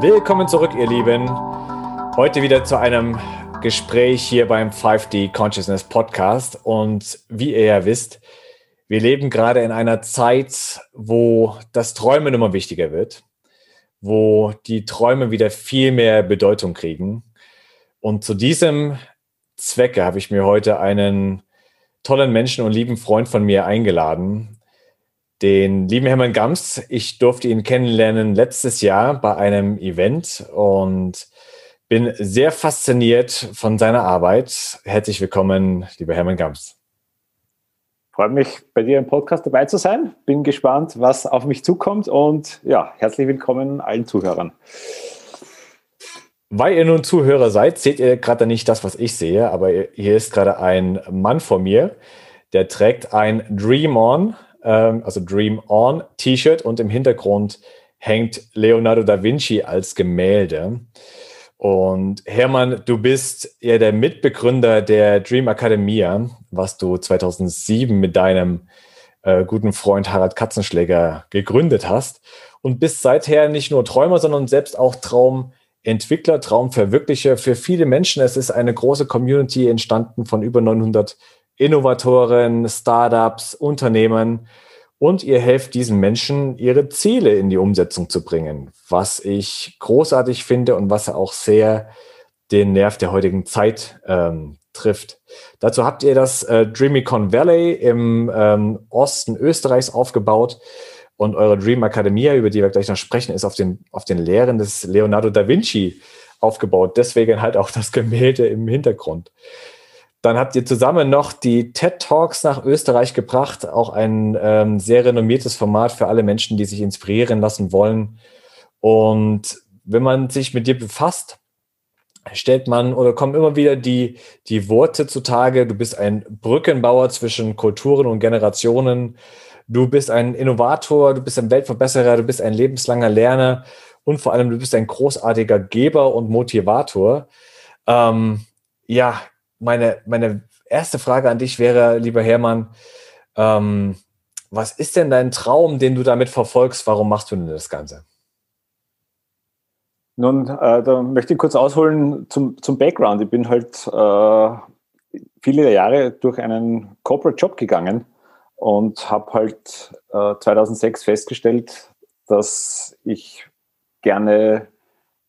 Willkommen zurück, ihr Lieben. Heute wieder zu einem Gespräch hier beim 5D Consciousness Podcast. Und wie ihr ja wisst, wir leben gerade in einer Zeit, wo das Träumen immer wichtiger wird, wo die Träume wieder viel mehr Bedeutung kriegen. Und zu diesem Zwecke habe ich mir heute einen tollen Menschen und lieben Freund von mir eingeladen, den lieben Hermann Gams. Ich durfte ihn kennenlernen letztes Jahr bei einem Event und bin sehr fasziniert von seiner Arbeit. Herzlich willkommen, lieber Hermann Gams. Freut mich, bei dir im Podcast dabei zu sein. Bin gespannt, was auf mich zukommt und ja, herzlich willkommen allen Zuhörern. Weil ihr nun Zuhörer seid, seht ihr gerade nicht das, was ich sehe, aber hier ist gerade ein Mann vor mir, der trägt ein Dream On ähm, also Dream On T-Shirt und im Hintergrund hängt Leonardo da Vinci als Gemälde. Und Hermann, du bist ja der Mitbegründer der Dream Academia, was du 2007 mit deinem äh, guten Freund Harald Katzenschläger gegründet hast und bist seither nicht nur Träumer, sondern selbst auch Traumentwickler, Traumverwirklicher für viele Menschen. Es ist eine große Community entstanden von über 900 Innovatoren, Startups, Unternehmen und ihr helft diesen Menschen, ihre Ziele in die Umsetzung zu bringen, was ich großartig finde und was auch sehr den Nerv der heutigen Zeit ähm, trifft. Dazu habt ihr das äh, Dreamicon Valley im ähm, Osten Österreichs aufgebaut und eure Dream Academia, über die wir gleich noch sprechen, ist auf den, auf den Lehren des Leonardo da Vinci aufgebaut. Deswegen halt auch das Gemälde im Hintergrund. Dann habt ihr zusammen noch die TED Talks nach Österreich gebracht, auch ein ähm, sehr renommiertes Format für alle Menschen, die sich inspirieren lassen wollen. Und wenn man sich mit dir befasst, stellt man oder kommen immer wieder die, die Worte zutage. Du bist ein Brückenbauer zwischen Kulturen und Generationen. Du bist ein Innovator, du bist ein Weltverbesserer, du bist ein lebenslanger Lerner und vor allem du bist ein großartiger Geber und Motivator. Ähm, ja, meine, meine erste Frage an dich wäre, lieber Hermann, ähm, was ist denn dein Traum, den du damit verfolgst? Warum machst du denn das Ganze? Nun, äh, da möchte ich kurz ausholen zum, zum Background. Ich bin halt äh, viele Jahre durch einen Corporate Job gegangen und habe halt äh, 2006 festgestellt, dass ich gerne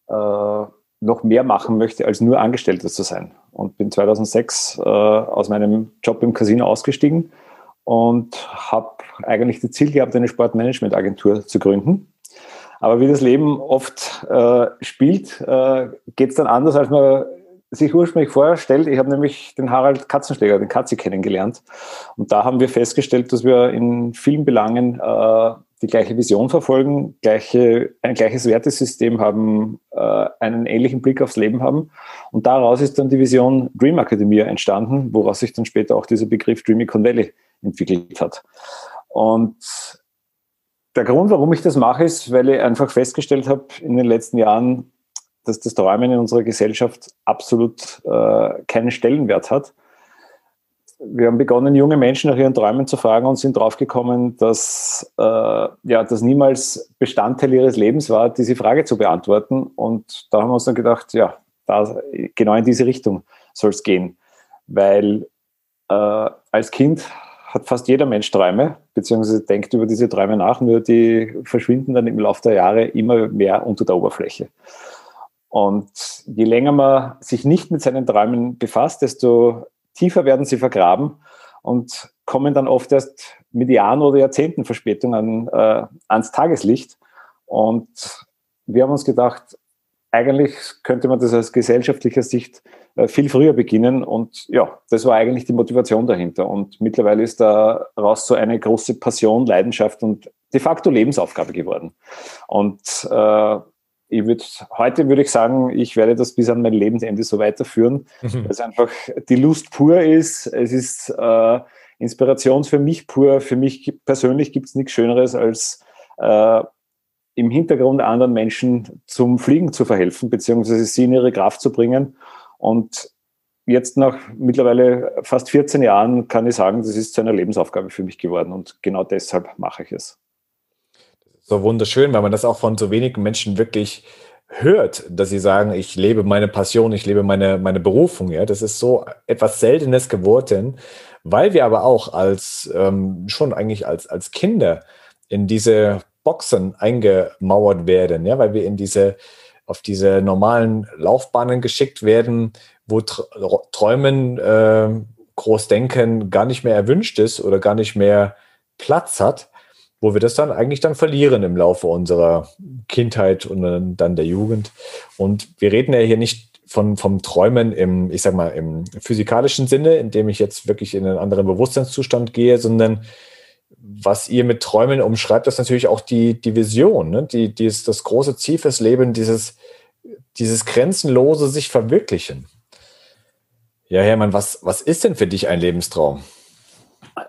äh, noch mehr machen möchte, als nur Angestellter zu sein. Und bin 2006 äh, aus meinem Job im Casino ausgestiegen und habe eigentlich das Ziel gehabt, eine Sportmanagementagentur zu gründen. Aber wie das Leben oft äh, spielt, äh, geht es dann anders, als man sich ursprünglich vorstellt. Ich habe nämlich den Harald Katzenschläger, den Katzi, kennengelernt. Und da haben wir festgestellt, dass wir in vielen Belangen äh, die gleiche Vision verfolgen, gleiche, ein gleiches Wertesystem haben, äh, einen ähnlichen Blick aufs Leben haben. Und daraus ist dann die Vision Dream Academia entstanden, woraus sich dann später auch dieser Begriff Dreamicon Valley entwickelt hat. Und der Grund, warum ich das mache, ist, weil ich einfach festgestellt habe in den letzten Jahren, dass das Träumen in unserer Gesellschaft absolut äh, keinen Stellenwert hat wir haben begonnen, junge Menschen nach ihren Träumen zu fragen und sind draufgekommen, dass äh, ja, das niemals Bestandteil ihres Lebens war, diese Frage zu beantworten. Und da haben wir uns dann gedacht, ja, da, genau in diese Richtung soll es gehen. Weil äh, als Kind hat fast jeder Mensch Träume, beziehungsweise denkt über diese Träume nach, nur die verschwinden dann im Laufe der Jahre immer mehr unter der Oberfläche. Und je länger man sich nicht mit seinen Träumen befasst, desto tiefer werden sie vergraben und kommen dann oft erst mit Jahren oder Jahrzehnten Verspätung an, äh, ans Tageslicht. Und wir haben uns gedacht, eigentlich könnte man das aus gesellschaftlicher Sicht äh, viel früher beginnen. Und ja, das war eigentlich die Motivation dahinter. Und mittlerweile ist daraus so eine große Passion, Leidenschaft und de facto Lebensaufgabe geworden. Und äh, ich würde heute würde ich sagen, ich werde das bis an mein Lebensende so weiterführen, mhm. weil es einfach die Lust pur ist. Es ist äh, Inspiration für mich pur. Für mich persönlich gibt es nichts Schöneres, als äh, im Hintergrund anderen Menschen zum Fliegen zu verhelfen, beziehungsweise sie in ihre Kraft zu bringen. Und jetzt nach mittlerweile fast 14 Jahren kann ich sagen, das ist zu einer Lebensaufgabe für mich geworden und genau deshalb mache ich es. So wunderschön, weil man das auch von so wenigen Menschen wirklich hört, dass sie sagen, ich lebe meine Passion, ich lebe meine, meine Berufung. Ja, das ist so etwas Seltenes geworden, weil wir aber auch als ähm, schon eigentlich als, als Kinder in diese Boxen eingemauert werden, ja, weil wir in diese auf diese normalen Laufbahnen geschickt werden, wo Träumen, äh, Großdenken gar nicht mehr erwünscht ist oder gar nicht mehr Platz hat, wo wir das dann eigentlich dann verlieren im Laufe unserer Kindheit und dann der Jugend. Und wir reden ja hier nicht von, vom Träumen im, ich sag mal, im physikalischen Sinne, indem ich jetzt wirklich in einen anderen Bewusstseinszustand gehe, sondern was ihr mit Träumen umschreibt, ist natürlich auch die, die Vision, ne? die, die ist das große Ziel fürs Leben, dieses, dieses grenzenlose sich verwirklichen. Ja, Hermann, was, was ist denn für dich ein Lebenstraum?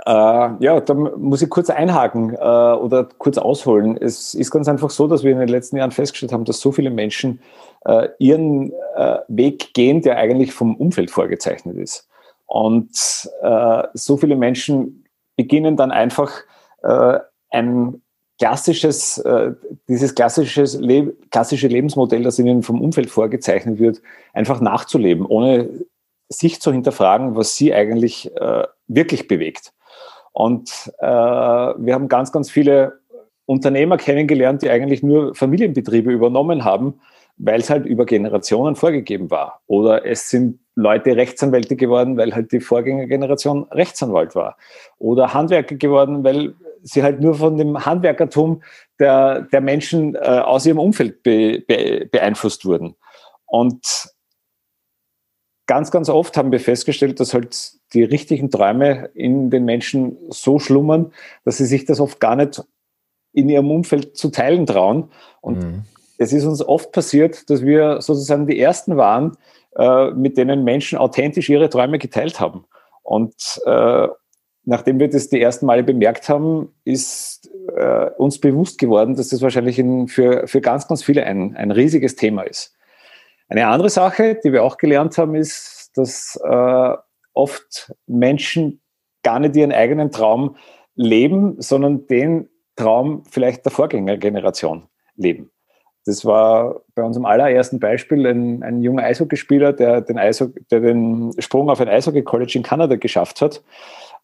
Äh, ja, da muss ich kurz einhaken äh, oder kurz ausholen. Es ist ganz einfach so, dass wir in den letzten Jahren festgestellt haben, dass so viele Menschen äh, ihren äh, Weg gehen, der eigentlich vom Umfeld vorgezeichnet ist. Und äh, so viele Menschen beginnen dann einfach äh, ein klassisches, äh, dieses klassisches klassische Lebensmodell, das ihnen vom Umfeld vorgezeichnet wird, einfach nachzuleben, ohne sich zu hinterfragen, was sie eigentlich äh, wirklich bewegt. Und äh, wir haben ganz, ganz viele Unternehmer kennengelernt, die eigentlich nur Familienbetriebe übernommen haben, weil es halt über Generationen vorgegeben war. Oder es sind Leute Rechtsanwälte geworden, weil halt die Vorgängergeneration Rechtsanwalt war. Oder Handwerker geworden, weil sie halt nur von dem Handwerkertum der, der Menschen äh, aus ihrem Umfeld be, be, beeinflusst wurden. Und ganz, ganz oft haben wir festgestellt, dass halt die richtigen Träume in den Menschen so schlummern, dass sie sich das oft gar nicht in ihrem Umfeld zu teilen trauen. Und mhm. es ist uns oft passiert, dass wir sozusagen die Ersten waren, äh, mit denen Menschen authentisch ihre Träume geteilt haben. Und äh, nachdem wir das die ersten Male bemerkt haben, ist äh, uns bewusst geworden, dass das wahrscheinlich in, für, für ganz, ganz viele ein, ein riesiges Thema ist. Eine andere Sache, die wir auch gelernt haben, ist, dass äh, oft Menschen gar nicht ihren eigenen Traum leben, sondern den Traum vielleicht der Vorgängergeneration leben. Das war bei unserem allerersten Beispiel ein, ein junger Eishockeyspieler, der den, Eishockey, der den Sprung auf ein Eishockey-College in Kanada geschafft hat,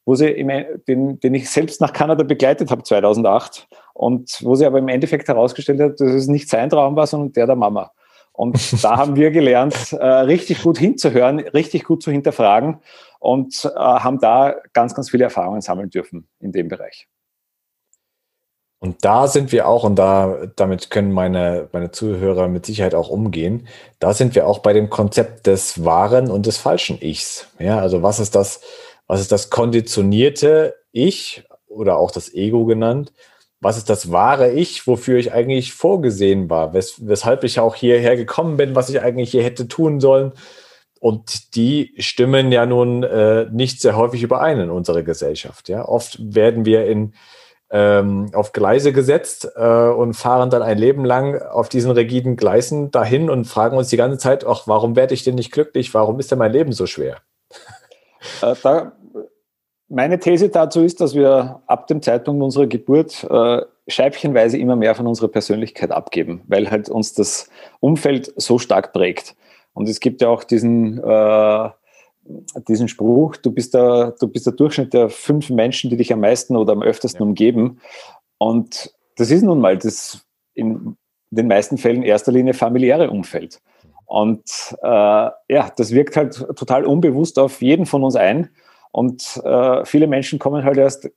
wo sie im, den, den ich selbst nach Kanada begleitet habe 2008 und wo sie aber im Endeffekt herausgestellt hat, dass es nicht sein Traum war, sondern der der Mama. Und da haben wir gelernt, äh, richtig gut hinzuhören, richtig gut zu hinterfragen und äh, haben da ganz, ganz viele Erfahrungen sammeln dürfen in dem Bereich. Und da sind wir auch, und da, damit können meine, meine Zuhörer mit Sicherheit auch umgehen, da sind wir auch bei dem Konzept des wahren und des falschen Ichs. Ja, also was ist das, was ist das konditionierte Ich oder auch das Ego genannt? Was ist das wahre Ich, wofür ich eigentlich vorgesehen war, wes weshalb ich auch hierher gekommen bin, was ich eigentlich hier hätte tun sollen. Und die stimmen ja nun äh, nicht sehr häufig überein in unserer Gesellschaft. Ja? Oft werden wir in, ähm, auf Gleise gesetzt äh, und fahren dann ein Leben lang auf diesen rigiden Gleisen dahin und fragen uns die ganze Zeit, ach, warum werde ich denn nicht glücklich? Warum ist denn mein Leben so schwer? Äh, da meine These dazu ist, dass wir ab dem Zeitpunkt unserer Geburt äh, scheibchenweise immer mehr von unserer Persönlichkeit abgeben, weil halt uns das Umfeld so stark prägt. Und es gibt ja auch diesen, äh, diesen Spruch, du bist, der, du bist der Durchschnitt der fünf Menschen, die dich am meisten oder am öftesten umgeben. Und das ist nun mal das in den meisten Fällen in erster Linie familiäre Umfeld. Und äh, ja, das wirkt halt total unbewusst auf jeden von uns ein. Und äh, viele Menschen kommen halt erst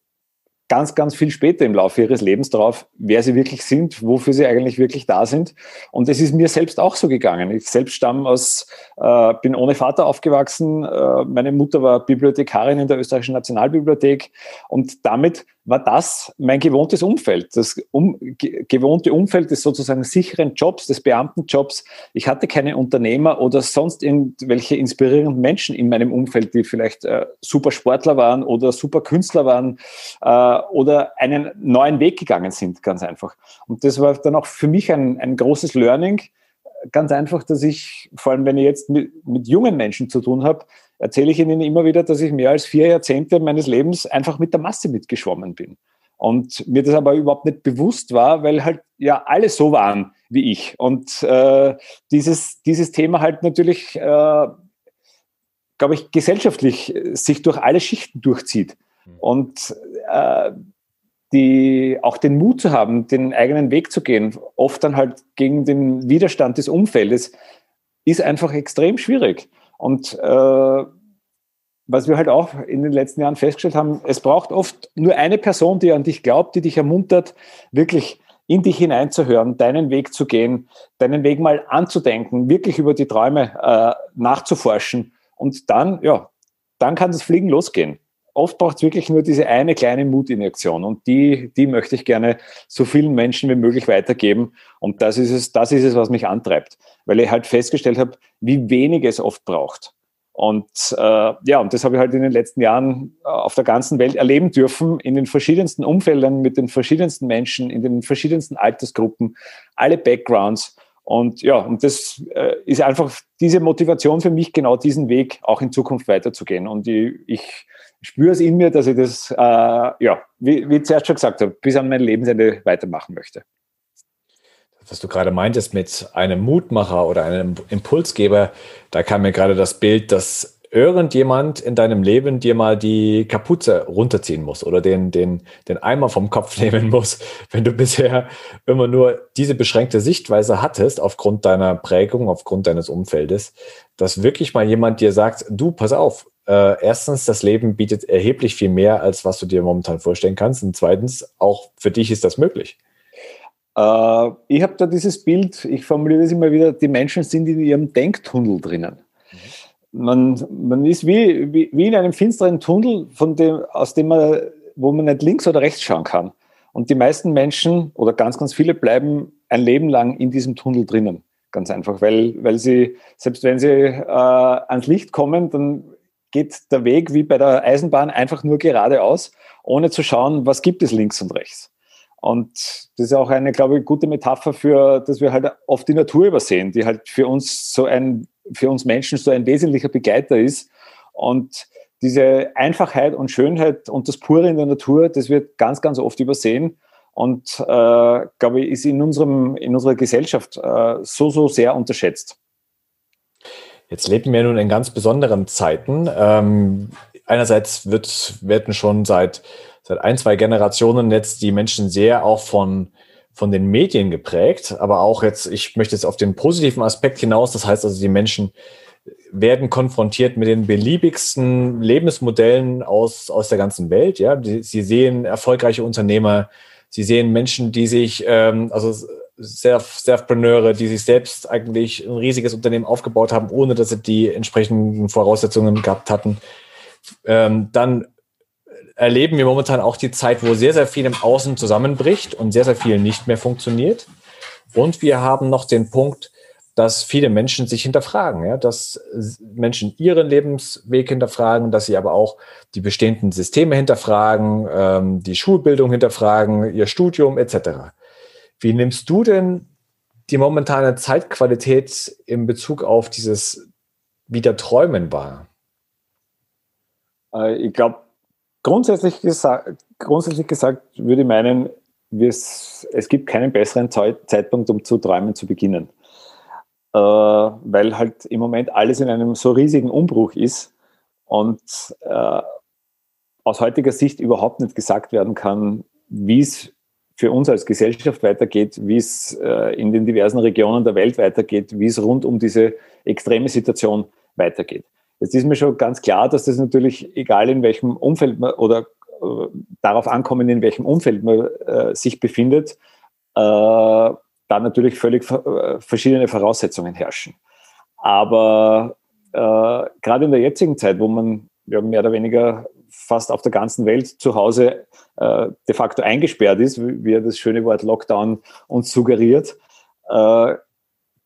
ganz, ganz viel später im Laufe ihres Lebens drauf, wer sie wirklich sind, wofür sie eigentlich wirklich da sind. Und es ist mir selbst auch so gegangen. Ich selbst stamme aus, äh, bin ohne Vater aufgewachsen. Äh, meine Mutter war Bibliothekarin in der österreichischen Nationalbibliothek und damit war das mein gewohntes Umfeld. Das um, gewohnte Umfeld des sozusagen sicheren Jobs, des Beamtenjobs. Ich hatte keine Unternehmer oder sonst irgendwelche inspirierenden Menschen in meinem Umfeld, die vielleicht äh, super Sportler waren oder super Künstler waren äh, oder einen neuen Weg gegangen sind, ganz einfach. Und das war dann auch für mich ein, ein großes Learning. Ganz einfach, dass ich, vor allem wenn ich jetzt mit, mit jungen Menschen zu tun habe, erzähle ich Ihnen immer wieder, dass ich mehr als vier Jahrzehnte meines Lebens einfach mit der Masse mitgeschwommen bin. Und mir das aber überhaupt nicht bewusst war, weil halt ja alle so waren wie ich. Und äh, dieses, dieses Thema halt natürlich, äh, glaube ich, gesellschaftlich sich durch alle Schichten durchzieht. Mhm. Und äh, die, auch den Mut zu haben, den eigenen Weg zu gehen, oft dann halt gegen den Widerstand des Umfeldes, ist einfach extrem schwierig. Und äh, was wir halt auch in den letzten Jahren festgestellt haben, es braucht oft nur eine Person, die an dich glaubt, die dich ermuntert, wirklich in dich hineinzuhören, deinen Weg zu gehen, deinen Weg mal anzudenken, wirklich über die Träume äh, nachzuforschen. Und dann, ja, dann kann das Fliegen losgehen. Oft braucht es wirklich nur diese eine kleine Mutinjektion und die, die möchte ich gerne so vielen Menschen wie möglich weitergeben. Und das ist es, das ist es, was mich antreibt weil ich halt festgestellt habe, wie wenig es oft braucht. Und äh, ja, und das habe ich halt in den letzten Jahren äh, auf der ganzen Welt erleben dürfen, in den verschiedensten Umfeldern, mit den verschiedensten Menschen, in den verschiedensten Altersgruppen, alle Backgrounds. Und ja, und das äh, ist einfach diese Motivation für mich, genau diesen Weg auch in Zukunft weiterzugehen. Und ich, ich spüre es in mir, dass ich das, äh, ja, wie, wie ich zuerst schon gesagt habe, bis an mein Lebensende weitermachen möchte was du gerade meintest mit einem Mutmacher oder einem Impulsgeber, da kam mir gerade das Bild, dass irgendjemand in deinem Leben dir mal die Kapuze runterziehen muss oder den, den, den Eimer vom Kopf nehmen muss, wenn du bisher immer nur diese beschränkte Sichtweise hattest, aufgrund deiner Prägung, aufgrund deines Umfeldes, dass wirklich mal jemand dir sagt, du, pass auf, äh, erstens, das Leben bietet erheblich viel mehr, als was du dir momentan vorstellen kannst. Und zweitens, auch für dich ist das möglich. Äh, ich habe da dieses Bild, ich formuliere das immer wieder, die Menschen sind in ihrem Denktunnel drinnen. Man, man ist wie, wie, wie in einem finsteren Tunnel, von dem, aus dem man, wo man nicht links oder rechts schauen kann. Und die meisten Menschen oder ganz, ganz viele bleiben ein Leben lang in diesem Tunnel drinnen. Ganz einfach, weil, weil sie, selbst wenn sie äh, ans Licht kommen, dann geht der Weg wie bei der Eisenbahn einfach nur geradeaus, ohne zu schauen, was gibt es links und rechts. Und das ist auch eine, glaube ich, gute Metapher für, dass wir halt oft die Natur übersehen, die halt für uns so ein, für uns Menschen so ein wesentlicher Begleiter ist. Und diese Einfachheit und Schönheit und das Pure in der Natur, das wird ganz, ganz oft übersehen. Und äh, glaube ich, ist in, unserem, in unserer Gesellschaft äh, so, so sehr unterschätzt. Jetzt leben wir nun in ganz besonderen Zeiten. Ähm, einerseits wird, werden schon seit seit ein, zwei Generationen jetzt die Menschen sehr auch von, von den Medien geprägt, aber auch jetzt, ich möchte jetzt auf den positiven Aspekt hinaus, das heißt also, die Menschen werden konfrontiert mit den beliebigsten Lebensmodellen aus, aus der ganzen Welt. Ja, die, sie sehen erfolgreiche Unternehmer, sie sehen Menschen, die sich, ähm, also Self, Selfpreneure, die sich selbst eigentlich ein riesiges Unternehmen aufgebaut haben, ohne dass sie die entsprechenden Voraussetzungen gehabt hatten. Ähm, dann erleben wir momentan auch die Zeit, wo sehr, sehr viel im Außen zusammenbricht und sehr, sehr viel nicht mehr funktioniert. Und wir haben noch den Punkt, dass viele Menschen sich hinterfragen, ja, dass Menschen ihren Lebensweg hinterfragen, dass sie aber auch die bestehenden Systeme hinterfragen, ähm, die Schulbildung hinterfragen, ihr Studium etc. Wie nimmst du denn die momentane Zeitqualität in Bezug auf dieses Wiederträumen wahr? Äh, ich glaube, Grundsätzlich gesagt, grundsätzlich gesagt würde ich meinen, es, gibt keinen besseren Zeitpunkt, um zu träumen zu beginnen. Äh, weil halt im Moment alles in einem so riesigen Umbruch ist und äh, aus heutiger Sicht überhaupt nicht gesagt werden kann, wie es für uns als Gesellschaft weitergeht, wie es äh, in den diversen Regionen der Welt weitergeht, wie es rund um diese extreme Situation weitergeht. Jetzt ist mir schon ganz klar, dass das natürlich, egal in welchem Umfeld man oder äh, darauf ankommen, in welchem Umfeld man äh, sich befindet, äh, da natürlich völlig äh, verschiedene Voraussetzungen herrschen. Aber äh, gerade in der jetzigen Zeit, wo man ja, mehr oder weniger fast auf der ganzen Welt zu Hause äh, de facto eingesperrt ist, wie er das schöne Wort Lockdown uns suggeriert, äh,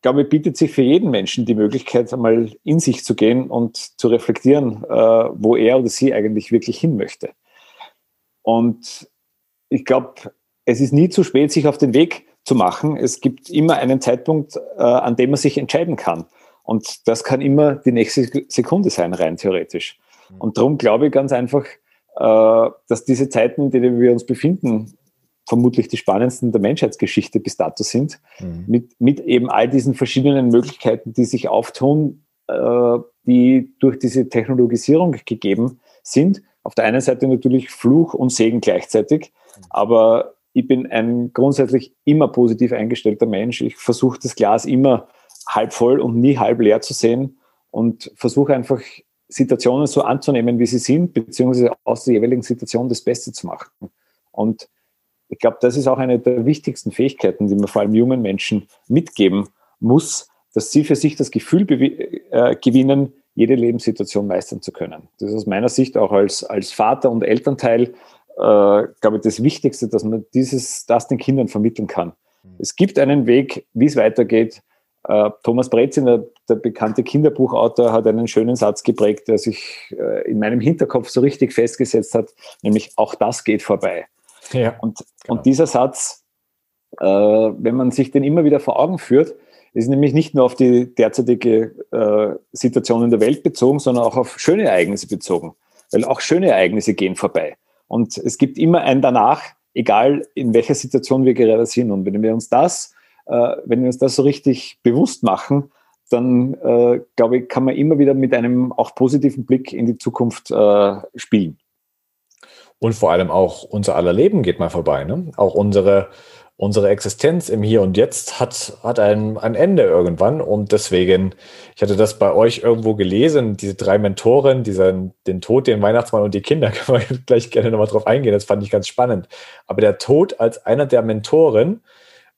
glaube bietet sich für jeden Menschen die Möglichkeit, einmal in sich zu gehen und zu reflektieren, äh, wo er oder sie eigentlich wirklich hin möchte. Und ich glaube, es ist nie zu spät, sich auf den Weg zu machen. Es gibt immer einen Zeitpunkt, äh, an dem man sich entscheiden kann. Und das kann immer die nächste Sekunde sein, rein theoretisch. Mhm. Und darum glaube ich ganz einfach, äh, dass diese Zeiten, in denen wir uns befinden, vermutlich die spannendsten der Menschheitsgeschichte bis dato sind, mhm. mit, mit eben all diesen verschiedenen Möglichkeiten, die sich auftun, äh, die durch diese Technologisierung gegeben sind. Auf der einen Seite natürlich Fluch und Segen gleichzeitig, mhm. aber ich bin ein grundsätzlich immer positiv eingestellter Mensch. Ich versuche das Glas immer halb voll und nie halb leer zu sehen und versuche einfach Situationen so anzunehmen, wie sie sind, beziehungsweise aus der jeweiligen Situation das Beste zu machen. Und ich glaube, das ist auch eine der wichtigsten Fähigkeiten, die man vor allem jungen Menschen mitgeben muss, dass sie für sich das Gefühl äh, gewinnen, jede Lebenssituation meistern zu können. Das ist aus meiner Sicht auch als, als Vater und Elternteil, äh, glaube ich, das Wichtigste, dass man dieses, das den Kindern vermitteln kann. Mhm. Es gibt einen Weg, wie es weitergeht. Äh, Thomas Brezin, der, der, bekannte Kinderbuchautor, hat einen schönen Satz geprägt, der sich äh, in meinem Hinterkopf so richtig festgesetzt hat, nämlich auch das geht vorbei. Ja, und, genau. und dieser Satz, äh, wenn man sich den immer wieder vor Augen führt, ist nämlich nicht nur auf die derzeitige äh, Situation in der Welt bezogen, sondern auch auf schöne Ereignisse bezogen. Weil auch schöne Ereignisse gehen vorbei. Und es gibt immer ein danach, egal in welcher Situation wir gerade sind. Und wenn wir uns das äh, wenn wir uns das so richtig bewusst machen, dann äh, glaube ich, kann man immer wieder mit einem auch positiven Blick in die Zukunft äh, spielen. Und vor allem auch unser aller Leben geht mal vorbei. Ne? Auch unsere, unsere Existenz im Hier und Jetzt hat, hat ein, ein Ende irgendwann. Und deswegen, ich hatte das bei euch irgendwo gelesen, diese drei Mentoren, diesen, den Tod, den Weihnachtsmann und die Kinder, können wir gleich gerne nochmal drauf eingehen. Das fand ich ganz spannend. Aber der Tod als einer der Mentoren,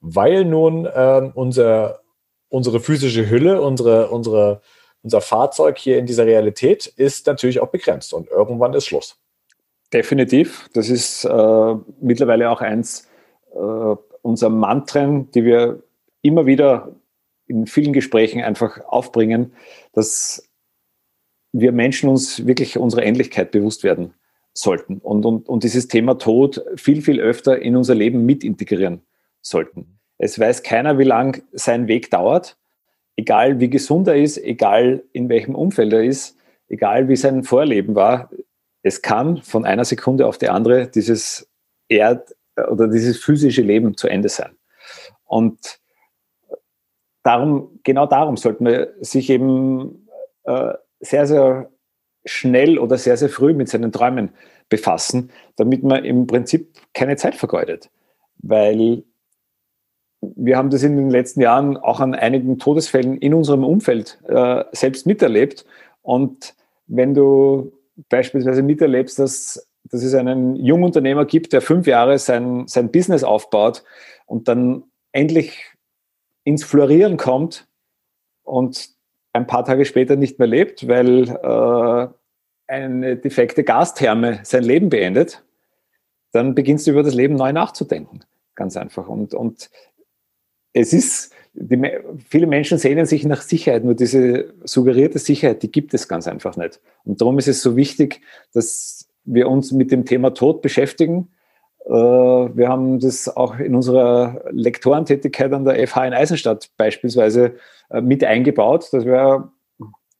weil nun äh, unser, unsere physische Hülle, unsere, unsere, unser Fahrzeug hier in dieser Realität ist natürlich auch begrenzt und irgendwann ist Schluss. Definitiv. Das ist äh, mittlerweile auch eins äh, unserer Mantren, die wir immer wieder in vielen Gesprächen einfach aufbringen, dass wir Menschen uns wirklich unserer Endlichkeit bewusst werden sollten und, und, und dieses Thema Tod viel, viel öfter in unser Leben mit integrieren sollten. Es weiß keiner, wie lang sein Weg dauert, egal wie gesund er ist, egal in welchem Umfeld er ist, egal wie sein Vorleben war. Es kann von einer Sekunde auf die andere dieses Erd- oder dieses physische Leben zu Ende sein. Und darum, genau darum sollten wir sich eben äh, sehr, sehr schnell oder sehr, sehr früh mit seinen Träumen befassen, damit man im Prinzip keine Zeit vergeudet. Weil wir haben das in den letzten Jahren auch an einigen Todesfällen in unserem Umfeld äh, selbst miterlebt. Und wenn du beispielsweise miterlebst, dass, dass es einen Jungunternehmer gibt, der fünf Jahre sein, sein Business aufbaut und dann endlich ins Florieren kommt und ein paar Tage später nicht mehr lebt, weil äh, eine defekte Gastherme sein Leben beendet, dann beginnst du über das Leben neu nachzudenken. Ganz einfach. Und, und es ist, die, viele Menschen sehnen sich nach Sicherheit, nur diese suggerierte Sicherheit, die gibt es ganz einfach nicht. Und darum ist es so wichtig, dass wir uns mit dem Thema Tod beschäftigen. Äh, wir haben das auch in unserer Lektorentätigkeit an der FH in Eisenstadt beispielsweise äh, mit eingebaut, dass wir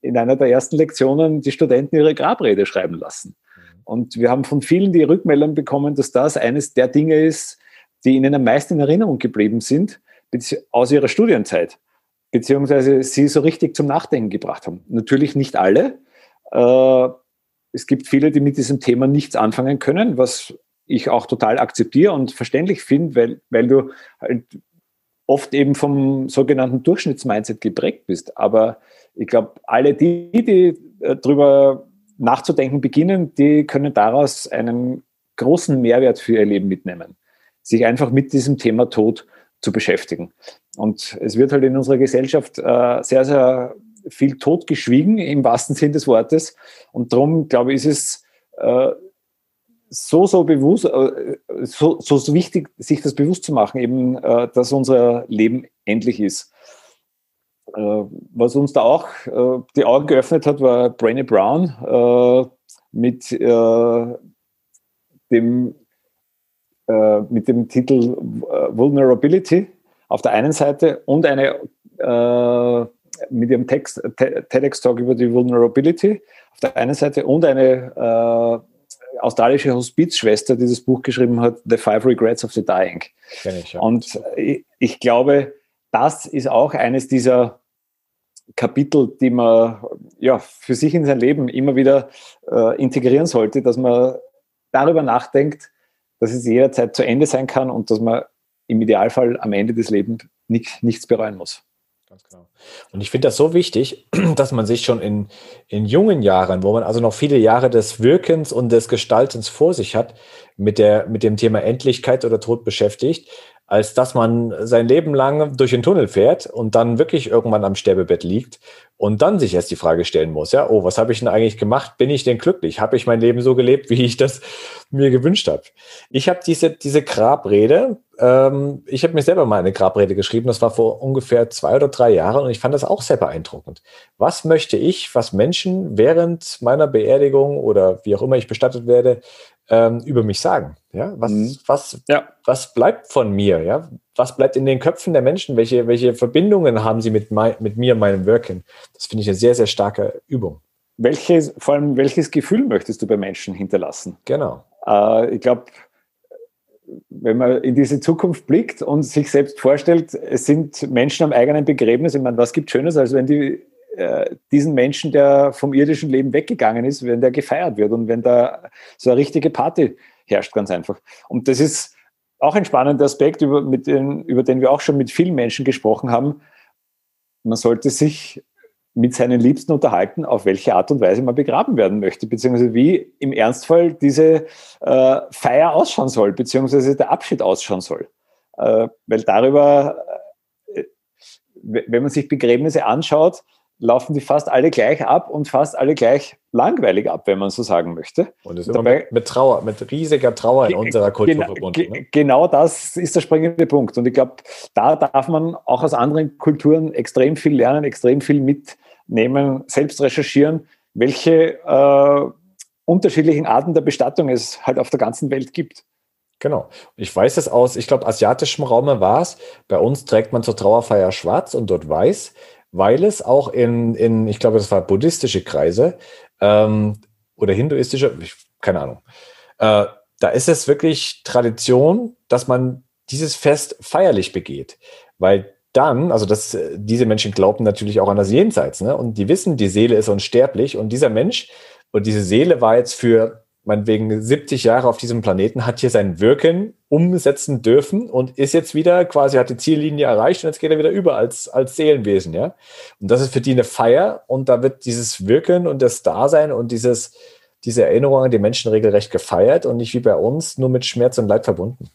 in einer der ersten Lektionen die Studenten ihre Grabrede schreiben lassen. Und wir haben von vielen die Rückmeldung bekommen, dass das eines der Dinge ist, die ihnen am meisten in Erinnerung geblieben sind aus ihrer Studienzeit, beziehungsweise sie so richtig zum Nachdenken gebracht haben. Natürlich nicht alle. Äh, es gibt viele, die mit diesem Thema nichts anfangen können, was ich auch total akzeptiere und verständlich finde, weil, weil du halt oft eben vom sogenannten Durchschnittsmindset geprägt bist. Aber ich glaube, alle die, die äh, darüber nachzudenken beginnen, die können daraus einen großen Mehrwert für ihr Leben mitnehmen. Sich einfach mit diesem Thema Tod zu beschäftigen. Und es wird halt in unserer Gesellschaft äh, sehr, sehr viel totgeschwiegen im wahrsten Sinn des Wortes. Und darum, glaube ich, ist es äh, so, so bewusst, äh, so, so, wichtig, sich das bewusst zu machen, eben, äh, dass unser Leben endlich ist. Äh, was uns da auch die Augen geöffnet hat, war Brené Brown mit dem, mit dem Titel Vulnerability auf der einen Seite und eine mit ihrem Text, TEDx-Talk über die Vulnerability auf der einen Seite und eine australische Hospizschwester dieses Buch geschrieben hat, The Five Regrets of the Dying. Ich, ja. Und ich, ich glaube, das ist auch eines dieser Kapitel, die man ja, für sich in sein Leben immer wieder äh, integrieren sollte, dass man darüber nachdenkt, dass es jederzeit zu Ende sein kann und dass man im Idealfall am Ende des Lebens nicht, nichts bereuen muss. Ganz genau. Und ich finde das so wichtig, dass man sich schon in, in jungen Jahren, wo man also noch viele Jahre des Wirkens und des Gestaltens vor sich hat, mit, der, mit dem Thema Endlichkeit oder Tod beschäftigt, als dass man sein Leben lang durch den Tunnel fährt und dann wirklich irgendwann am Sterbebett liegt und dann sich erst die Frage stellen muss, ja, oh, was habe ich denn eigentlich gemacht? Bin ich denn glücklich? Habe ich mein Leben so gelebt, wie ich das mir gewünscht habe? Ich habe diese, diese Grabrede, ähm, ich habe mir selber mal eine Grabrede geschrieben, das war vor ungefähr zwei oder drei Jahren und ich fand das auch sehr beeindruckend. Was möchte ich, was Menschen während meiner Beerdigung oder wie auch immer ich bestattet werde, ähm, über mich sagen? Ja, was, mhm. was, ja. was bleibt von mir? Ja, was bleibt in den Köpfen der Menschen? Welche, welche Verbindungen haben sie mit, mein, mit mir, meinem Wirken? Das finde ich eine sehr, sehr starke Übung. Welches, vor allem, welches Gefühl möchtest du bei Menschen hinterlassen? Genau. Äh, ich glaube, wenn man in diese Zukunft blickt und sich selbst vorstellt, es sind Menschen am eigenen Begräbnis, ich meine, was gibt Schönes, als wenn die diesen Menschen, der vom irdischen Leben weggegangen ist, wenn der gefeiert wird und wenn da so eine richtige Party herrscht, ganz einfach. Und das ist auch ein spannender Aspekt, über, den, über den wir auch schon mit vielen Menschen gesprochen haben. Man sollte sich mit seinen Liebsten unterhalten, auf welche Art und Weise man begraben werden möchte, beziehungsweise wie im Ernstfall diese äh, Feier ausschauen soll, beziehungsweise der Abschied ausschauen soll. Äh, weil darüber, äh, wenn man sich Begräbnisse anschaut, laufen die fast alle gleich ab und fast alle gleich langweilig ab, wenn man so sagen möchte. Und ist dabei, mit, mit Trauer, mit riesiger Trauer in unserer Kultur genau, verbunden. Ne? Genau das ist der springende Punkt. Und ich glaube, da darf man auch aus anderen Kulturen extrem viel lernen, extrem viel mitnehmen, selbst recherchieren, welche äh, unterschiedlichen Arten der Bestattung es halt auf der ganzen Welt gibt. Genau. Ich weiß es aus, ich glaube, asiatischem Raum war es. Bei uns trägt man zur Trauerfeier schwarz und dort weiß weil es auch in, in ich glaube, das war buddhistische Kreise ähm, oder hinduistische, ich, keine Ahnung, äh, da ist es wirklich Tradition, dass man dieses Fest feierlich begeht, weil dann, also das, diese Menschen glauben natürlich auch an das Jenseits, ne? Und die wissen, die Seele ist unsterblich. Und dieser Mensch und diese Seele war jetzt für meinetwegen 70 Jahre auf diesem Planeten, hat hier sein Wirken umsetzen dürfen und ist jetzt wieder quasi, hat die Ziellinie erreicht und jetzt geht er wieder über als, als Seelenwesen, ja. Und das ist für die eine Feier und da wird dieses Wirken und das Dasein und dieses, diese Erinnerung an die Menschen regelrecht gefeiert und nicht wie bei uns nur mit Schmerz und Leid verbunden.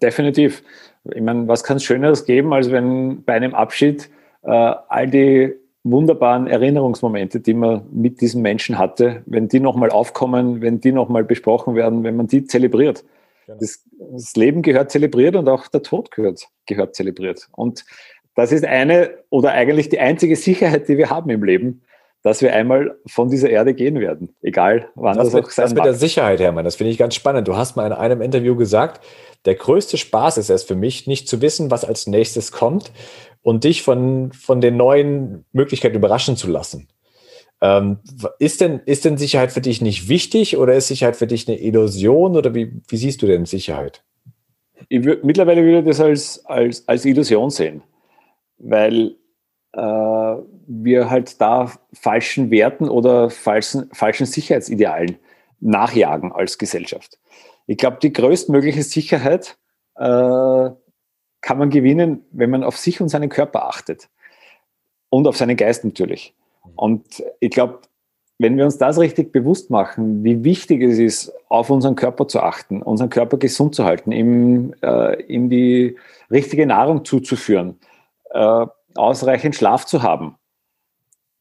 Definitiv. Ich meine, was kann es Schöneres geben, als wenn bei einem Abschied äh, all die wunderbaren Erinnerungsmomente, die man mit diesem Menschen hatte, wenn die nochmal aufkommen, wenn die nochmal besprochen werden, wenn man die zelebriert. Genau. Das, das, Leben gehört zelebriert und auch der Tod gehört, gehört zelebriert. Und das ist eine oder eigentlich die einzige Sicherheit, die wir haben im Leben, dass wir einmal von dieser Erde gehen werden, egal wann das, das auch sein Das mit der Sicherheit, Hermann, das finde ich ganz spannend. Du hast mal in einem Interview gesagt, der größte Spaß ist es für mich, nicht zu wissen, was als nächstes kommt, und dich von, von den neuen Möglichkeiten überraschen zu lassen. Ähm, ist, denn, ist denn Sicherheit für dich nicht wichtig oder ist Sicherheit für dich eine Illusion oder wie, wie siehst du denn Sicherheit? Ich mittlerweile würde ich das als, als, als Illusion sehen, weil äh, wir halt da falschen Werten oder falschen, falschen Sicherheitsidealen nachjagen als Gesellschaft. Ich glaube, die größtmögliche Sicherheit äh, kann man gewinnen, wenn man auf sich und seinen Körper achtet. Und auf seinen Geist natürlich. Und ich glaube, wenn wir uns das richtig bewusst machen, wie wichtig es ist, auf unseren Körper zu achten, unseren Körper gesund zu halten, ihm, äh, ihm die richtige Nahrung zuzuführen, äh, ausreichend Schlaf zu haben.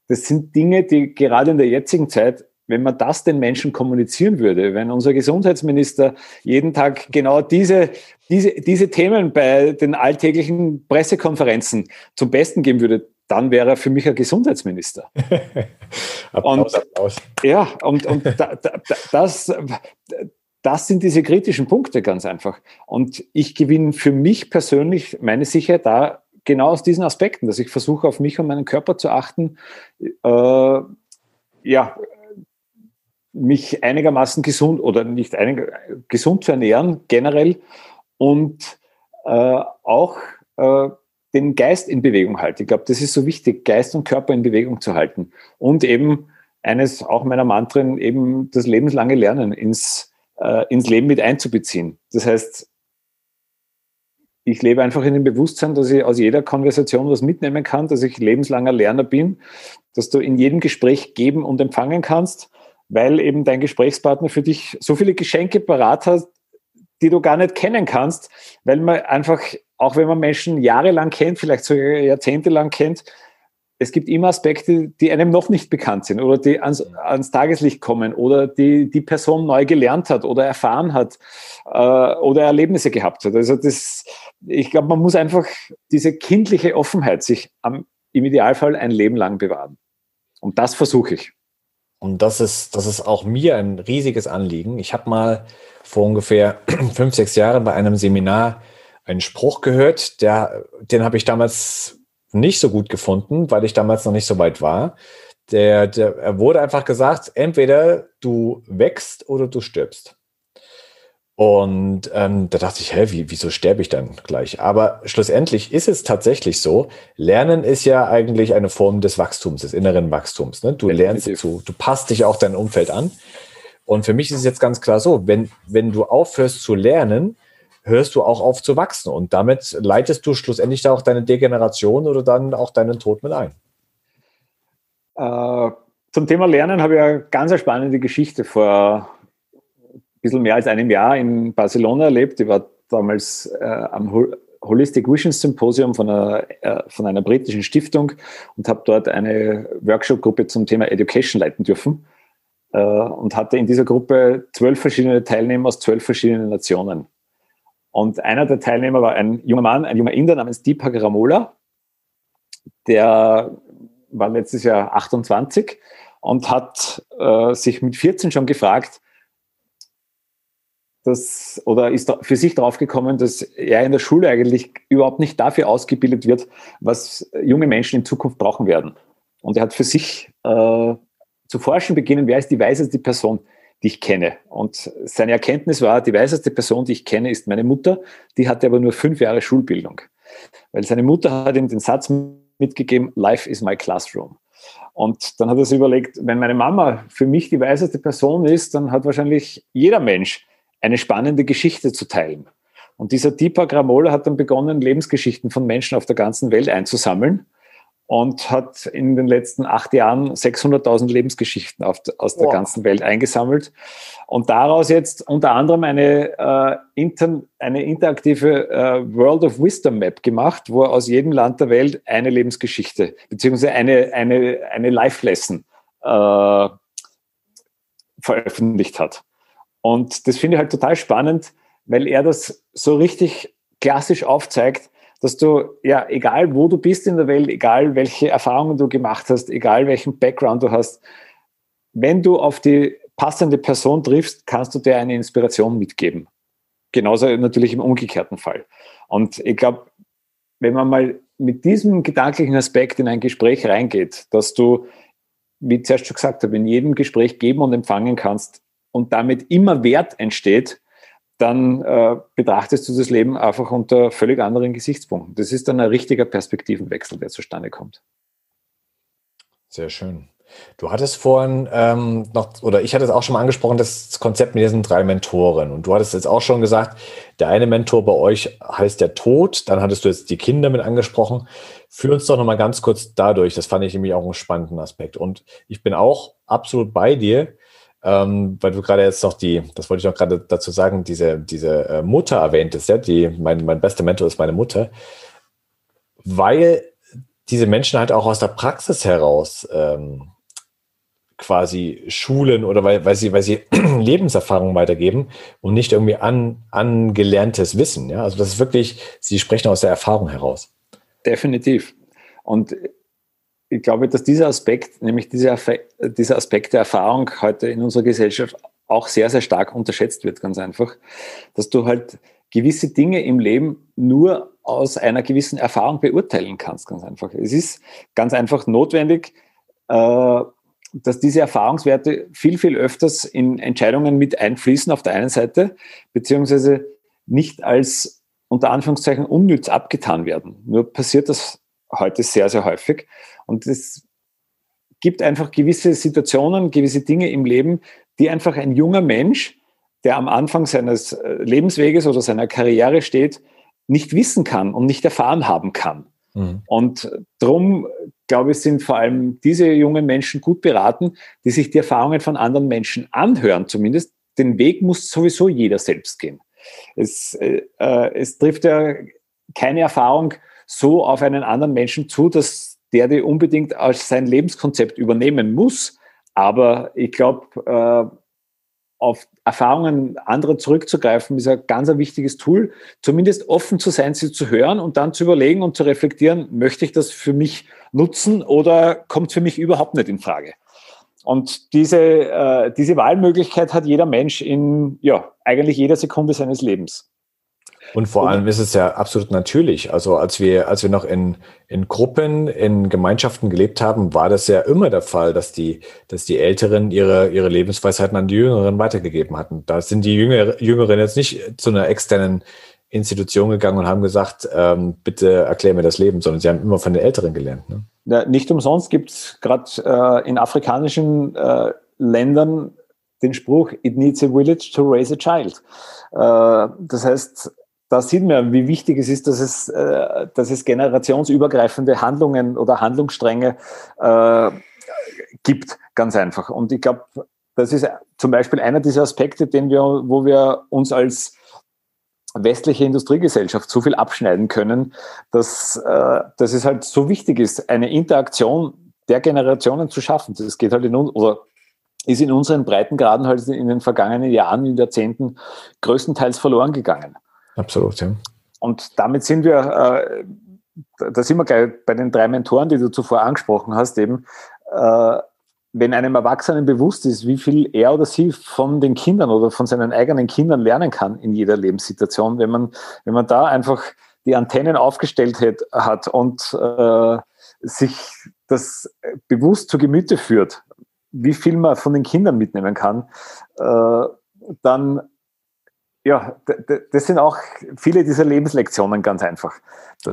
Das sind Dinge, die gerade in der jetzigen Zeit wenn man das den Menschen kommunizieren würde, wenn unser Gesundheitsminister jeden Tag genau diese, diese, diese Themen bei den alltäglichen Pressekonferenzen zum Besten geben würde, dann wäre er für mich ein Gesundheitsminister. Applaus, und, Applaus. Ja, und, und da, da, das, das sind diese kritischen Punkte ganz einfach. Und ich gewinne für mich persönlich meine Sicherheit da genau aus diesen Aspekten, dass ich versuche, auf mich und meinen Körper zu achten, äh, ja, mich einigermaßen gesund oder nicht einig, gesund zu ernähren generell und äh, auch äh, den Geist in Bewegung halte. Ich glaube, das ist so wichtig, Geist und Körper in Bewegung zu halten und eben eines auch meiner Mantren, eben das lebenslange Lernen ins, äh, ins Leben mit einzubeziehen. Das heißt, ich lebe einfach in dem Bewusstsein, dass ich aus jeder Konversation was mitnehmen kann, dass ich lebenslanger Lerner bin, dass du in jedem Gespräch geben und empfangen kannst weil eben dein Gesprächspartner für dich so viele Geschenke parat hat, die du gar nicht kennen kannst, weil man einfach, auch wenn man Menschen jahrelang kennt, vielleicht sogar jahrzehntelang kennt, es gibt immer Aspekte, die einem noch nicht bekannt sind oder die ans, ans Tageslicht kommen oder die die Person neu gelernt hat oder erfahren hat äh, oder Erlebnisse gehabt hat. Also das, ich glaube, man muss einfach diese kindliche Offenheit sich am, im Idealfall ein Leben lang bewahren. Und das versuche ich. Und das ist, das ist auch mir ein riesiges Anliegen. Ich habe mal vor ungefähr fünf, sechs Jahren bei einem Seminar einen Spruch gehört, der, den habe ich damals nicht so gut gefunden, weil ich damals noch nicht so weit war. Der, der, er wurde einfach gesagt, entweder du wächst oder du stirbst. Und ähm, da dachte ich, hä, wie, wieso sterbe ich dann gleich? Aber schlussendlich ist es tatsächlich so, Lernen ist ja eigentlich eine Form des Wachstums, des inneren Wachstums. Ne? Du lernst zu, du passt dich auch dein Umfeld an. Und für mich ist es jetzt ganz klar so, wenn, wenn du aufhörst zu lernen, hörst du auch auf zu wachsen. Und damit leitest du schlussendlich da auch deine Degeneration oder dann auch deinen Tod mit ein. Äh, zum Thema Lernen habe ich eine ganz spannende Geschichte vor bisschen mehr als einem Jahr in Barcelona erlebt. Ich war damals äh, am Holistic Vision Symposium von einer, äh, von einer britischen Stiftung und habe dort eine Workshop-Gruppe zum Thema Education leiten dürfen äh, und hatte in dieser Gruppe zwölf verschiedene Teilnehmer aus zwölf verschiedenen Nationen. Und einer der Teilnehmer war ein junger Mann, ein junger Inder namens Deepak Ramola, der war letztes Jahr 28 und hat äh, sich mit 14 schon gefragt, dass, oder ist für sich draufgekommen, dass er in der Schule eigentlich überhaupt nicht dafür ausgebildet wird, was junge Menschen in Zukunft brauchen werden. Und er hat für sich äh, zu forschen beginnen, wer ist die weiseste Person, die ich kenne. Und seine Erkenntnis war, die weiseste Person, die ich kenne, ist meine Mutter. Die hatte aber nur fünf Jahre Schulbildung. Weil seine Mutter hat ihm den Satz mitgegeben, Life is my classroom. Und dann hat er sich überlegt, wenn meine Mama für mich die weiseste Person ist, dann hat wahrscheinlich jeder Mensch eine spannende Geschichte zu teilen. Und dieser Deepak Ramola hat dann begonnen, Lebensgeschichten von Menschen auf der ganzen Welt einzusammeln und hat in den letzten acht Jahren 600.000 Lebensgeschichten auf, aus der wow. ganzen Welt eingesammelt und daraus jetzt unter anderem eine, äh, inter, eine interaktive äh, World of Wisdom Map gemacht, wo er aus jedem Land der Welt eine Lebensgeschichte beziehungsweise eine, eine, eine Life-Lesson äh, veröffentlicht hat. Und das finde ich halt total spannend, weil er das so richtig klassisch aufzeigt, dass du, ja, egal wo du bist in der Welt, egal welche Erfahrungen du gemacht hast, egal welchen Background du hast, wenn du auf die passende Person triffst, kannst du dir eine Inspiration mitgeben. Genauso natürlich im umgekehrten Fall. Und ich glaube, wenn man mal mit diesem gedanklichen Aspekt in ein Gespräch reingeht, dass du, wie ich zuerst schon gesagt habe, in jedem Gespräch geben und empfangen kannst, und damit immer Wert entsteht, dann äh, betrachtest du das Leben einfach unter völlig anderen Gesichtspunkten. Das ist dann ein richtiger Perspektivenwechsel, der zustande kommt. Sehr schön. Du hattest vorhin ähm, noch, oder ich hatte es auch schon mal angesprochen, das Konzept mit diesen drei Mentoren. Und du hattest jetzt auch schon gesagt, der eine Mentor bei euch heißt der Tod. Dann hattest du jetzt die Kinder mit angesprochen. Führ uns doch nochmal ganz kurz dadurch. Das fand ich nämlich auch einen spannenden Aspekt. Und ich bin auch absolut bei dir ähm, weil du gerade jetzt noch die, das wollte ich noch gerade dazu sagen, diese, diese äh, Mutter erwähntest, ja, die, mein, mein bester Mentor ist meine Mutter, weil diese Menschen halt auch aus der Praxis heraus ähm, quasi schulen oder weil, weil sie, weil sie Lebenserfahrung weitergeben und nicht irgendwie an, angelerntes Wissen. Ja? Also das ist wirklich, sie sprechen aus der Erfahrung heraus. Definitiv. Und ich glaube, dass dieser Aspekt, nämlich dieser, dieser Aspekt der Erfahrung heute in unserer Gesellschaft auch sehr, sehr stark unterschätzt wird, ganz einfach. Dass du halt gewisse Dinge im Leben nur aus einer gewissen Erfahrung beurteilen kannst, ganz einfach. Es ist ganz einfach notwendig, äh, dass diese Erfahrungswerte viel, viel öfters in Entscheidungen mit einfließen auf der einen Seite, beziehungsweise nicht als unter Anführungszeichen unnütz abgetan werden. Nur passiert das heute sehr, sehr häufig. Und es gibt einfach gewisse Situationen, gewisse Dinge im Leben, die einfach ein junger Mensch, der am Anfang seines äh, Lebensweges oder seiner Karriere steht, nicht wissen kann und nicht erfahren haben kann. Mhm. Und darum, glaube ich, sind vor allem diese jungen Menschen gut beraten, die sich die Erfahrungen von anderen Menschen anhören, zumindest. Den Weg muss sowieso jeder selbst gehen. Es, äh, äh es trifft ja keine Erfahrung so auf einen anderen Menschen zu, dass der die unbedingt als sein Lebenskonzept übernehmen muss. Aber ich glaube, äh, auf Erfahrungen anderer zurückzugreifen, ist ein ganz ein wichtiges Tool. Zumindest offen zu sein, sie zu hören und dann zu überlegen und zu reflektieren, möchte ich das für mich nutzen oder kommt für mich überhaupt nicht in Frage? Und diese, äh, diese Wahlmöglichkeit hat jeder Mensch in ja, eigentlich jeder Sekunde seines Lebens. Und vor allem ist es ja absolut natürlich. Also als wir, als wir noch in, in Gruppen, in Gemeinschaften gelebt haben, war das ja immer der Fall, dass die, dass die Älteren ihre, ihre Lebensweisheiten an die Jüngeren weitergegeben hatten. Da sind die Jüngere, Jüngeren jetzt nicht zu einer externen Institution gegangen und haben gesagt, ähm, bitte erklär mir das Leben, sondern sie haben immer von den Älteren gelernt. Ne? Ja, nicht umsonst gibt es gerade äh, in afrikanischen äh, Ländern den Spruch, it needs a village to raise a child. Äh, das heißt, da sieht man, wie wichtig es ist, dass es, äh, dass es generationsübergreifende Handlungen oder Handlungsstränge äh, gibt, ganz einfach. Und ich glaube, das ist zum Beispiel einer dieser Aspekte, den wir, wo wir uns als westliche Industriegesellschaft so viel abschneiden können, dass, äh, dass es halt so wichtig ist, eine Interaktion der Generationen zu schaffen. Das geht halt in uns, oder ist in unseren Breitengraden halt in den vergangenen Jahren, in Jahrzehnten größtenteils verloren gegangen. Absolut, ja. Und damit sind wir, äh, da sind wir gleich bei den drei Mentoren, die du zuvor angesprochen hast, eben, äh, wenn einem Erwachsenen bewusst ist, wie viel er oder sie von den Kindern oder von seinen eigenen Kindern lernen kann in jeder Lebenssituation, wenn man, wenn man da einfach die Antennen aufgestellt hat, hat und äh, sich das bewusst zu Gemüte führt, wie viel man von den Kindern mitnehmen kann, äh, dann ja, das sind auch viele dieser Lebenslektionen ganz einfach.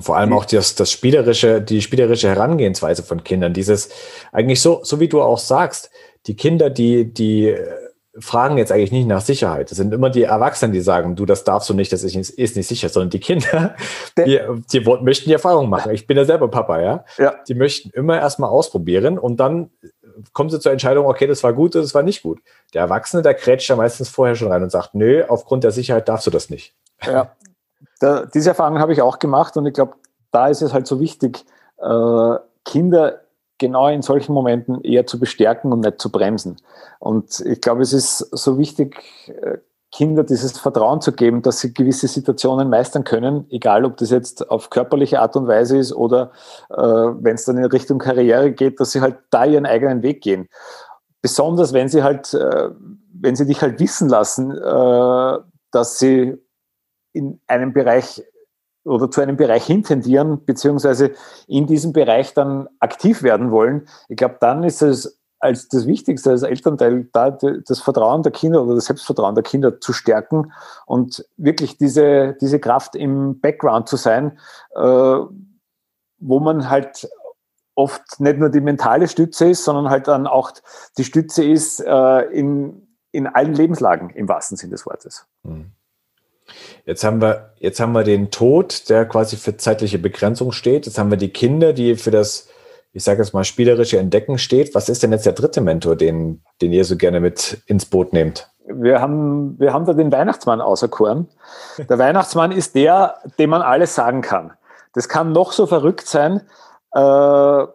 Vor allem auch das, das spielerische, die spielerische Herangehensweise von Kindern. Dieses eigentlich so, so wie du auch sagst, die Kinder, die, die äh, fragen jetzt eigentlich nicht nach Sicherheit. Das sind immer die Erwachsenen, die sagen, du, das darfst du nicht, das ist nicht, ist nicht sicher, sondern die Kinder, die, die möchten die Erfahrung machen. Ich bin ja selber Papa, ja. ja. Die möchten immer erstmal ausprobieren und dann kommen sie zur Entscheidung, okay, das war gut, das war nicht gut. Der Erwachsene, der krätscht ja meistens vorher schon rein und sagt, nö, aufgrund der Sicherheit darfst du das nicht. Ja, da, diese Erfahrung habe ich auch gemacht und ich glaube, da ist es halt so wichtig, äh, Kinder genau in solchen Momenten eher zu bestärken und nicht zu bremsen. Und ich glaube, es ist so wichtig, äh, Kinder dieses Vertrauen zu geben, dass sie gewisse Situationen meistern können, egal ob das jetzt auf körperliche Art und Weise ist oder äh, wenn es dann in Richtung Karriere geht, dass sie halt da ihren eigenen Weg gehen. Besonders wenn sie halt, äh, wenn sie dich halt wissen lassen, äh, dass sie in einem Bereich oder zu einem Bereich hintendieren, beziehungsweise in diesem Bereich dann aktiv werden wollen. Ich glaube, dann ist es als das Wichtigste als Elternteil, da das Vertrauen der Kinder oder das Selbstvertrauen der Kinder zu stärken und wirklich diese, diese Kraft im Background zu sein, äh, wo man halt oft nicht nur die mentale Stütze ist, sondern halt dann auch die Stütze ist äh, in, in allen Lebenslagen im wahrsten Sinne des Wortes. Hm. Jetzt haben wir, jetzt haben wir den Tod, der quasi für zeitliche Begrenzung steht. Jetzt haben wir die Kinder, die für das ich sage jetzt mal, spielerische Entdecken steht. Was ist denn jetzt der dritte Mentor, den, den ihr so gerne mit ins Boot nehmt? Wir haben, wir haben da den Weihnachtsmann auserkoren. Der Weihnachtsmann ist der, dem man alles sagen kann. Das kann noch so verrückt sein. Äh,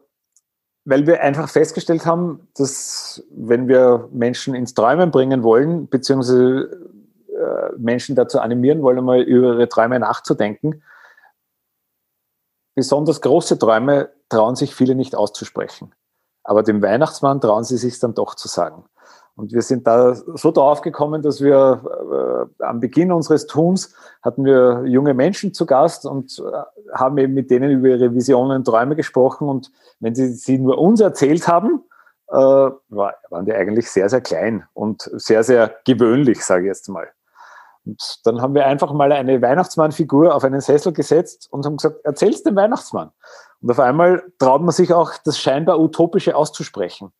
weil wir einfach festgestellt haben, dass wenn wir Menschen ins Träumen bringen wollen, beziehungsweise äh, Menschen dazu animieren wollen, mal über ihre Träume nachzudenken, besonders große Träume trauen sich viele nicht auszusprechen. Aber dem Weihnachtsmann trauen sie sich dann doch zu sagen. Und wir sind da so drauf gekommen, dass wir äh, am Beginn unseres Tuns hatten wir junge Menschen zu Gast und äh, haben eben mit denen über ihre Visionen und Träume gesprochen. Und wenn sie sie nur uns erzählt haben, äh, war, waren die eigentlich sehr, sehr klein und sehr, sehr gewöhnlich, sage ich jetzt mal. Und dann haben wir einfach mal eine Weihnachtsmannfigur auf einen Sessel gesetzt und haben gesagt, erzähl's dem Weihnachtsmann. Und auf einmal traut man sich auch, das scheinbar Utopische auszusprechen.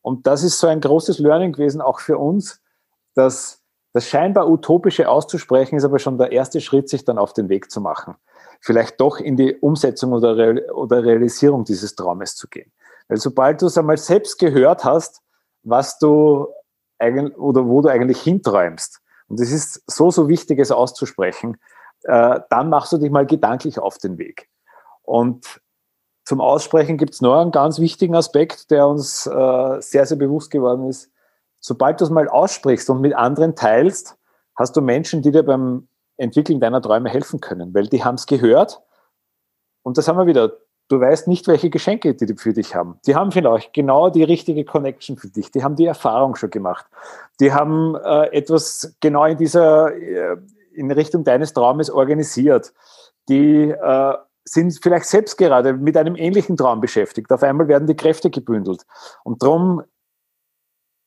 Und das ist so ein großes Learning gewesen, auch für uns, dass das scheinbar Utopische auszusprechen ist aber schon der erste Schritt, sich dann auf den Weg zu machen. Vielleicht doch in die Umsetzung oder, oder Realisierung dieses Traumes zu gehen. Weil sobald du es einmal selbst gehört hast, was du eigentlich oder wo du eigentlich hinträumst, und es ist so, so wichtig, es auszusprechen, äh, dann machst du dich mal gedanklich auf den Weg. Und zum Aussprechen gibt es noch einen ganz wichtigen Aspekt, der uns äh, sehr, sehr bewusst geworden ist. Sobald du es mal aussprichst und mit anderen teilst, hast du Menschen, die dir beim Entwickeln deiner Träume helfen können, weil die haben es gehört. Und das haben wir wieder. Du weißt nicht, welche Geschenke die für dich haben. Die haben vielleicht genau die richtige Connection für dich. Die haben die Erfahrung schon gemacht. Die haben äh, etwas genau in dieser, äh, in Richtung deines Traumes organisiert. Die äh, sind vielleicht selbst gerade mit einem ähnlichen Traum beschäftigt. Auf einmal werden die Kräfte gebündelt. Und darum,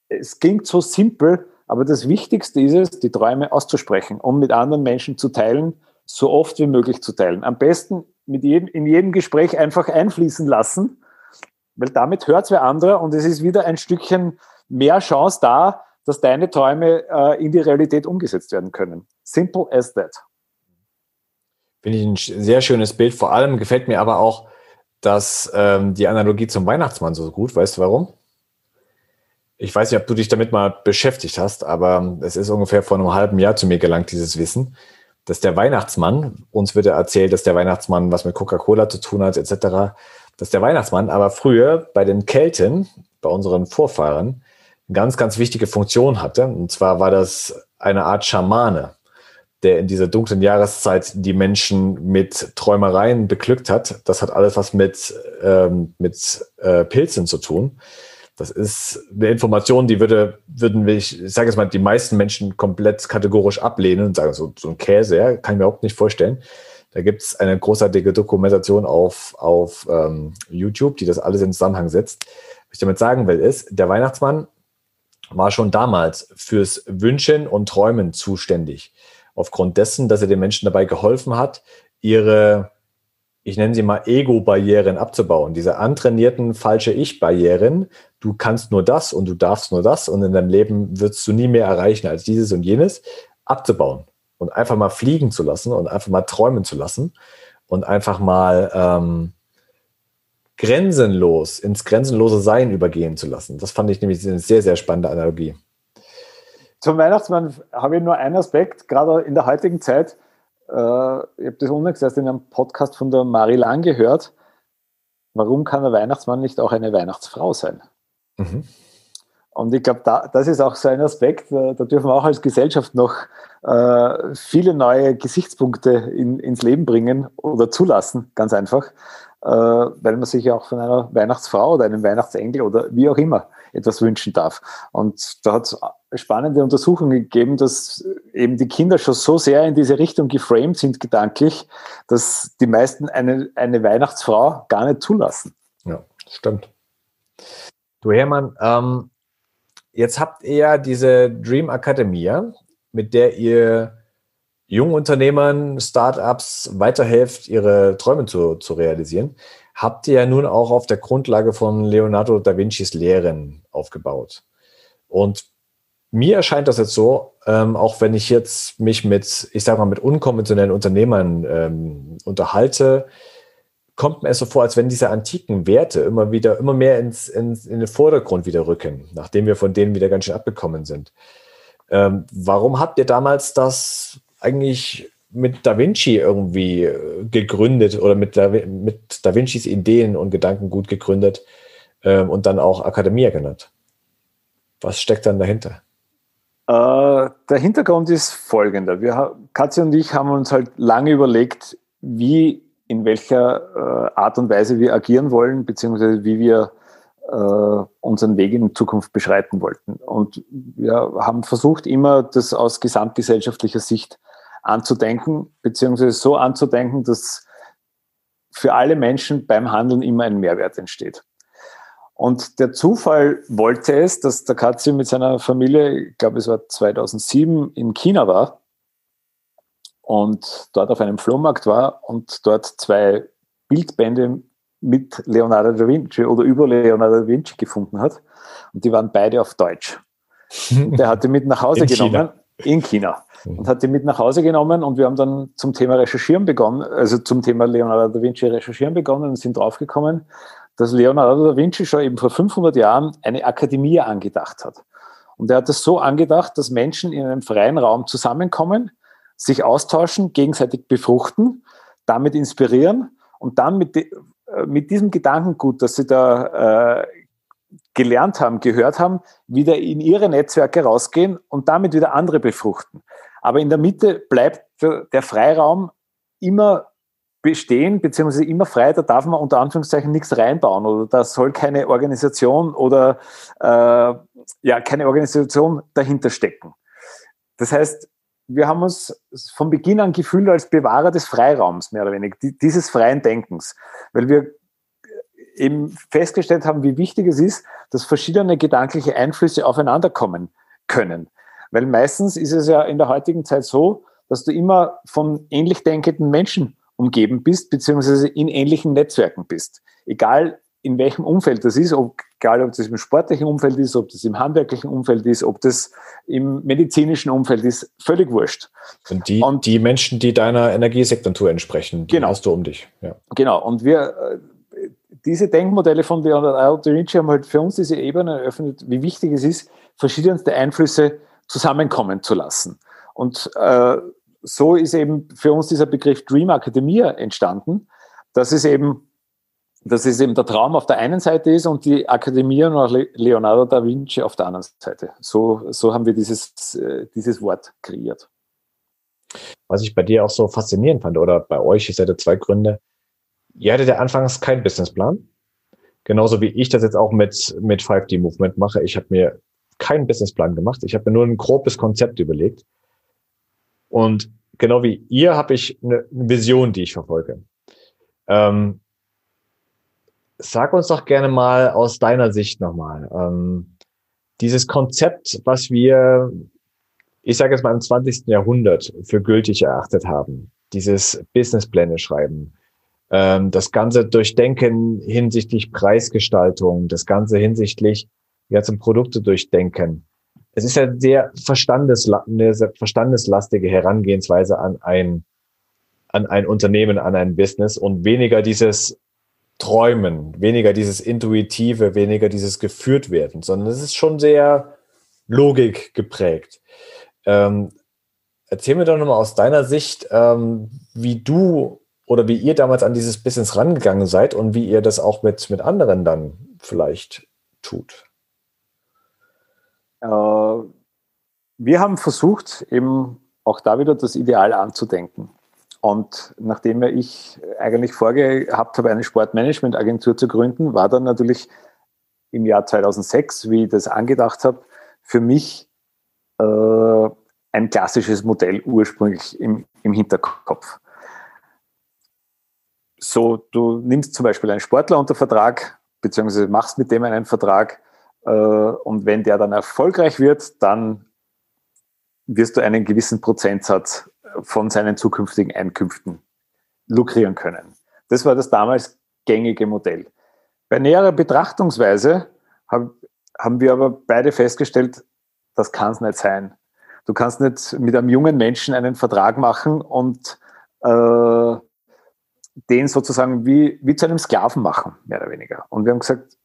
es klingt so simpel, aber das Wichtigste ist es, die Träume auszusprechen und mit anderen Menschen zu teilen, so oft wie möglich zu teilen. Am besten mit jedem, in jedem Gespräch einfach einfließen lassen, weil damit hört es wer andere und es ist wieder ein Stückchen mehr Chance da, dass deine Träume äh, in die Realität umgesetzt werden können. Simple as that. Finde ich ein sehr schönes Bild. Vor allem gefällt mir aber auch, dass ähm, die Analogie zum Weihnachtsmann so gut. Weißt du warum? Ich weiß nicht, ob du dich damit mal beschäftigt hast, aber es ist ungefähr vor einem halben Jahr zu mir gelangt, dieses Wissen, dass der Weihnachtsmann, uns wird erzählt, dass der Weihnachtsmann was mit Coca-Cola zu tun hat, etc., dass der Weihnachtsmann aber früher bei den Kelten, bei unseren Vorfahren, eine ganz, ganz wichtige Funktion hatte. Und zwar war das eine Art Schamane der in dieser dunklen Jahreszeit die Menschen mit Träumereien beglückt hat. Das hat alles was mit, ähm, mit äh, Pilzen zu tun. Das ist eine Information, die würde, würden wir, ich sage jetzt mal, die meisten Menschen komplett kategorisch ablehnen und sagen, so, so ein Käse, ja, kann ich mir überhaupt nicht vorstellen. Da gibt es eine großartige Dokumentation auf, auf ähm, YouTube, die das alles in Zusammenhang setzt. Was ich damit sagen will, ist, der Weihnachtsmann war schon damals fürs Wünschen und Träumen zuständig aufgrund dessen, dass er den Menschen dabei geholfen hat, ihre, ich nenne sie mal Ego-Barrieren abzubauen. Diese antrainierten falsche Ich-Barrieren. Du kannst nur das und du darfst nur das und in deinem Leben wirst du nie mehr erreichen als dieses und jenes, abzubauen und einfach mal fliegen zu lassen und einfach mal träumen zu lassen und einfach mal ähm, grenzenlos ins grenzenlose Sein übergehen zu lassen. Das fand ich nämlich eine sehr, sehr spannende Analogie. Zum Weihnachtsmann habe ich nur einen Aspekt, gerade in der heutigen Zeit. Äh, ich habe das unlängst erst in einem Podcast von der Marie Lang gehört. Warum kann ein Weihnachtsmann nicht auch eine Weihnachtsfrau sein? Mhm. Und ich glaube, da, das ist auch so ein Aspekt, da, da dürfen wir auch als Gesellschaft noch äh, viele neue Gesichtspunkte in, ins Leben bringen oder zulassen, ganz einfach, äh, weil man sich ja auch von einer Weihnachtsfrau oder einem Weihnachtsengel oder wie auch immer etwas wünschen darf. Und da hat es spannende Untersuchungen gegeben, dass eben die Kinder schon so sehr in diese Richtung geframed sind gedanklich, dass die meisten eine, eine Weihnachtsfrau gar nicht zulassen. Ja, stimmt. Du Hermann, ähm, jetzt habt ihr ja diese Dream Academy, mit der ihr jungen Unternehmern, Startups weiterhelft, ihre Träume zu, zu realisieren habt ihr ja nun auch auf der Grundlage von Leonardo da Vincis Lehren aufgebaut. Und mir erscheint das jetzt so, ähm, auch wenn ich jetzt mich mit, ich sag mal, mit unkonventionellen Unternehmern ähm, unterhalte, kommt mir es so vor, als wenn diese antiken Werte immer wieder, immer mehr ins, ins, in den Vordergrund wieder rücken, nachdem wir von denen wieder ganz schön abgekommen sind. Ähm, warum habt ihr damals das eigentlich mit Da Vinci irgendwie äh, gegründet oder mit Da, mit da Vincis Ideen und Gedanken gut gegründet, ähm, und dann auch Akademie genannt. Was steckt dann dahinter? Äh, der Hintergrund ist folgender. Wir, Katja und ich haben uns halt lange überlegt, wie, in welcher äh, Art und Weise wir agieren wollen, beziehungsweise wie wir äh, unseren Weg in Zukunft beschreiten wollten. Und wir haben versucht, immer das aus gesamtgesellschaftlicher Sicht anzudenken, beziehungsweise so anzudenken, dass für alle Menschen beim Handeln immer ein Mehrwert entsteht. Und der Zufall wollte es, dass der Katzi mit seiner Familie, ich glaube es war 2007, in China war und dort auf einem Flohmarkt war und dort zwei Bildbände mit Leonardo da Vinci oder über Leonardo da Vinci gefunden hat. Und die waren beide auf Deutsch. Der hat die mit nach Hause in genommen. China. In China. Und hat die mit nach Hause genommen und wir haben dann zum Thema Recherchieren begonnen, also zum Thema Leonardo da Vinci recherchieren begonnen und sind draufgekommen, dass Leonardo da Vinci schon eben vor 500 Jahren eine Akademie angedacht hat. Und er hat es so angedacht, dass Menschen in einem freien Raum zusammenkommen, sich austauschen, gegenseitig befruchten, damit inspirieren und dann mit, de, äh, mit diesem Gedankengut, das sie da äh, gelernt haben, gehört haben, wieder in ihre Netzwerke rausgehen und damit wieder andere befruchten. Aber in der Mitte bleibt der, Freiraum immer bestehen, beziehungsweise immer frei, da darf man unter Anführungszeichen nichts reinbauen oder da soll keine Organisation oder äh, ja, keine Organisation dahinter stecken. Das heißt, wir haben uns von Beginn an gefühlt als Bewahrer des Freiraums, mehr oder weniger, dieses freien Denkens, weil wir eben festgestellt haben, wie wichtig es ist, dass verschiedene gedankliche Einflüsse aufeinander kommen können. Weil meistens ist es ja in der heutigen Zeit so, dass du immer von ähnlich denkenden Menschen umgeben bist, beziehungsweise in ähnlichen Netzwerken bist. Egal in welchem Umfeld das ist, ob, egal ob das im sportlichen Umfeld ist, ob das im handwerklichen Umfeld ist, ob das im medizinischen Umfeld ist, völlig wurscht. Und die, und, die Menschen, die deiner Energiesektor entsprechen, die genau. hast du um dich. Ja. Genau. Und wir, äh, diese Denkmodelle von Leonardo da Vinci haben halt für uns diese Ebene eröffnet, wie wichtig es ist, verschiedenste Einflüsse zusammenkommen zu lassen. Und äh, so ist eben für uns dieser Begriff Dream Academia entstanden. Das ist eben, dass es eben der Traum auf der einen Seite ist und die Akademie nach Leonardo da Vinci auf der anderen Seite. So, so haben wir dieses, äh, dieses Wort kreiert. Was ich bei dir auch so faszinierend fand, oder bei euch, ihr seid ja zwei Gründe. Ihr hattet ja anfangs keinen Businessplan. Genauso wie ich das jetzt auch mit, mit 5D Movement mache. Ich habe mir keinen Businessplan gemacht. Ich habe mir nur ein grobes Konzept überlegt und genau wie ihr habe ich eine Vision, die ich verfolge. Ähm, sag uns doch gerne mal aus deiner Sicht nochmal. Ähm, dieses Konzept, was wir, ich sage jetzt mal im 20. Jahrhundert für gültig erachtet haben, dieses Businesspläne schreiben, das Ganze durchdenken hinsichtlich Preisgestaltung, das Ganze hinsichtlich ja zum Produkte durchdenken es ist ja sehr verstandesla eine sehr verstandeslastige Herangehensweise an ein, an ein Unternehmen, an ein Business und weniger dieses Träumen, weniger dieses Intuitive, weniger dieses geführt werden, sondern es ist schon sehr Logik geprägt. Ähm, erzähl mir doch nochmal aus deiner Sicht, ähm, wie du oder wie ihr damals an dieses Business rangegangen seid und wie ihr das auch mit, mit anderen dann vielleicht tut. Äh, wir haben versucht, eben auch da wieder das Ideal anzudenken. Und nachdem ich eigentlich vorgehabt habe, eine Sportmanagement-Agentur zu gründen, war dann natürlich im Jahr 2006, wie ich das angedacht habe, für mich äh, ein klassisches Modell ursprünglich im, im Hinterkopf. So, du nimmst zum Beispiel einen Sportler unter Vertrag, beziehungsweise machst mit dem einen Vertrag, äh, und wenn der dann erfolgreich wird, dann wirst du einen gewissen Prozentsatz von seinen zukünftigen Einkünften lukrieren können. Das war das damals gängige Modell. Bei näherer Betrachtungsweise haben wir aber beide festgestellt, das kann es nicht sein. Du kannst nicht mit einem jungen Menschen einen Vertrag machen und äh, den sozusagen wie, wie zu einem Sklaven machen, mehr oder weniger. Und wir haben gesagt,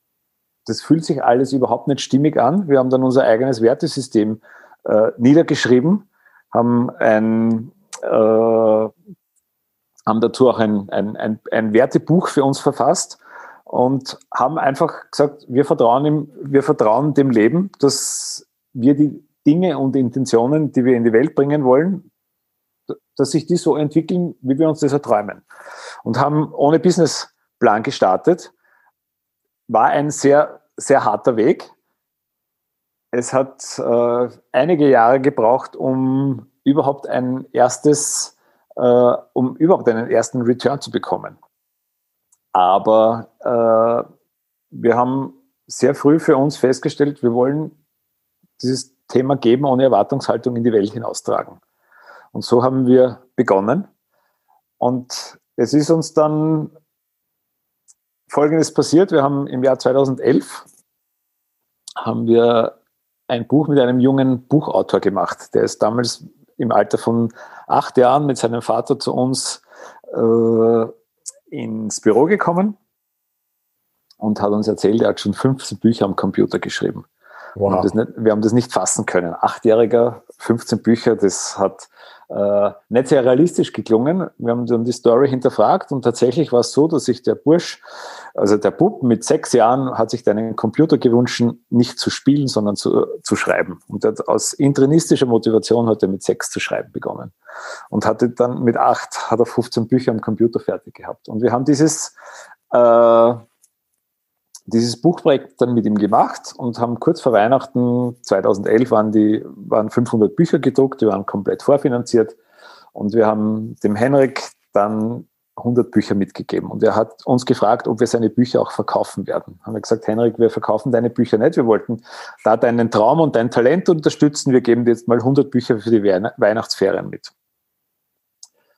das fühlt sich alles überhaupt nicht stimmig an. Wir haben dann unser eigenes Wertesystem äh, niedergeschrieben, haben ein äh, haben dazu auch ein, ein, ein, ein Wertebuch für uns verfasst und haben einfach gesagt, wir vertrauen, ihm, wir vertrauen dem Leben, dass wir die Dinge und Intentionen, die wir in die Welt bringen wollen, dass sich die so entwickeln, wie wir uns das erträumen. Und haben ohne Businessplan gestartet. War ein sehr, sehr harter Weg. Es hat äh, einige Jahre gebraucht, um überhaupt ein erstes, äh, um überhaupt einen ersten Return zu bekommen. Aber äh, wir haben sehr früh für uns festgestellt, wir wollen dieses Thema Geben ohne Erwartungshaltung in die Welt hinaustragen. Und so haben wir begonnen. Und es ist uns dann Folgendes passiert. Wir haben im Jahr 2011 haben wir ein Buch mit einem jungen Buchautor gemacht. Der ist damals im Alter von acht Jahren mit seinem Vater zu uns äh, ins Büro gekommen und hat uns erzählt, er hat schon 15 Bücher am Computer geschrieben. Wow. Wir, haben nicht, wir, haben das nicht fassen können. Achtjähriger, 15 Bücher, das hat äh, nicht sehr realistisch geklungen. Wir haben dann die Story hinterfragt und tatsächlich war es so, dass sich der Bursch, also der Bub mit sechs Jahren, hat sich einen Computer gewünscht, nicht zu spielen, sondern zu, zu schreiben. Und aus intrinistischer Motivation hat er mit sechs zu schreiben begonnen. Und hatte dann mit acht, hat er 15 Bücher am Computer fertig gehabt. Und wir haben dieses äh, dieses Buchprojekt dann mit ihm gemacht und haben kurz vor Weihnachten 2011 waren die waren 500 Bücher gedruckt, die waren komplett vorfinanziert und wir haben dem Henrik dann 100 Bücher mitgegeben und er hat uns gefragt, ob wir seine Bücher auch verkaufen werden. Haben wir gesagt, Henrik, wir verkaufen deine Bücher nicht, wir wollten da deinen Traum und dein Talent unterstützen, wir geben dir jetzt mal 100 Bücher für die Weihnachtsferien mit.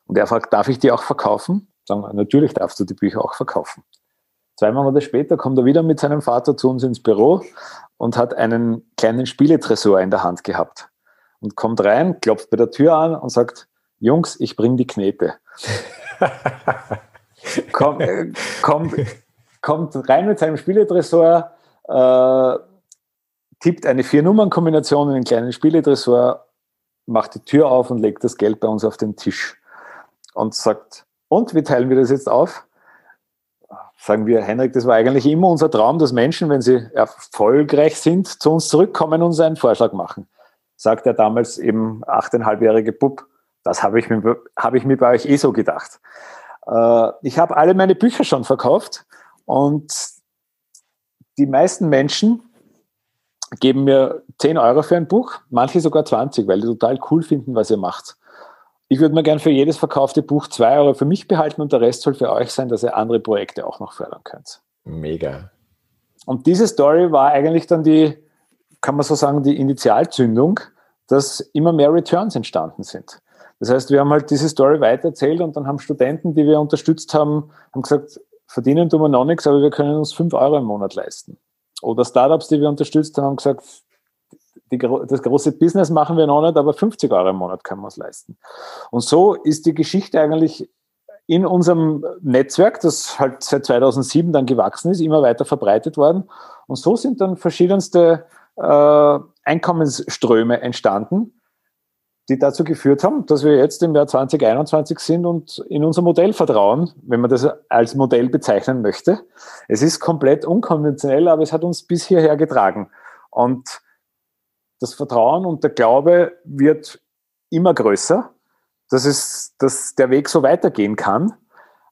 Und er fragt, darf ich die auch verkaufen? Sagen wir, natürlich darfst du die Bücher auch verkaufen. Zwei Monate später kommt er wieder mit seinem Vater zu uns ins Büro und hat einen kleinen Spieletresor in der Hand gehabt. Und kommt rein, klopft bei der Tür an und sagt, Jungs, ich bringe die Knete. kommt, äh, kommt, kommt rein mit seinem Spieletresor, äh, tippt eine Vier-Nummern-Kombination in einen kleinen Spieletresor, macht die Tür auf und legt das Geld bei uns auf den Tisch und sagt, und wie teilen wir das jetzt auf? Sagen wir, Henrik, das war eigentlich immer unser Traum, dass Menschen, wenn sie erfolgreich sind, zu uns zurückkommen und uns einen Vorschlag machen. Sagt der damals eben achteinhalbjährige Bub, das habe ich, mir, habe ich mir bei euch eh so gedacht. Äh, ich habe alle meine Bücher schon verkauft und die meisten Menschen geben mir 10 Euro für ein Buch, manche sogar 20, weil die total cool finden, was ihr macht. Ich würde mir gern für jedes verkaufte Buch zwei Euro für mich behalten und der Rest soll für euch sein, dass ihr andere Projekte auch noch fördern könnt. Mega. Und diese Story war eigentlich dann die, kann man so sagen, die Initialzündung, dass immer mehr Returns entstanden sind. Das heißt, wir haben halt diese Story weitererzählt und dann haben Studenten, die wir unterstützt haben, haben gesagt, verdienen tun wir noch nichts, aber wir können uns fünf Euro im Monat leisten. Oder Startups, die wir unterstützt haben, haben gesagt, die, das große Business machen wir noch nicht, aber 50 Euro im Monat können wir uns leisten. Und so ist die Geschichte eigentlich in unserem Netzwerk, das halt seit 2007 dann gewachsen ist, immer weiter verbreitet worden. Und so sind dann verschiedenste äh, Einkommensströme entstanden, die dazu geführt haben, dass wir jetzt im Jahr 2021 sind und in unser Modell vertrauen, wenn man das als Modell bezeichnen möchte. Es ist komplett unkonventionell, aber es hat uns bis hierher getragen. Und das Vertrauen und der Glaube wird immer größer, dass, es, dass der Weg so weitergehen kann,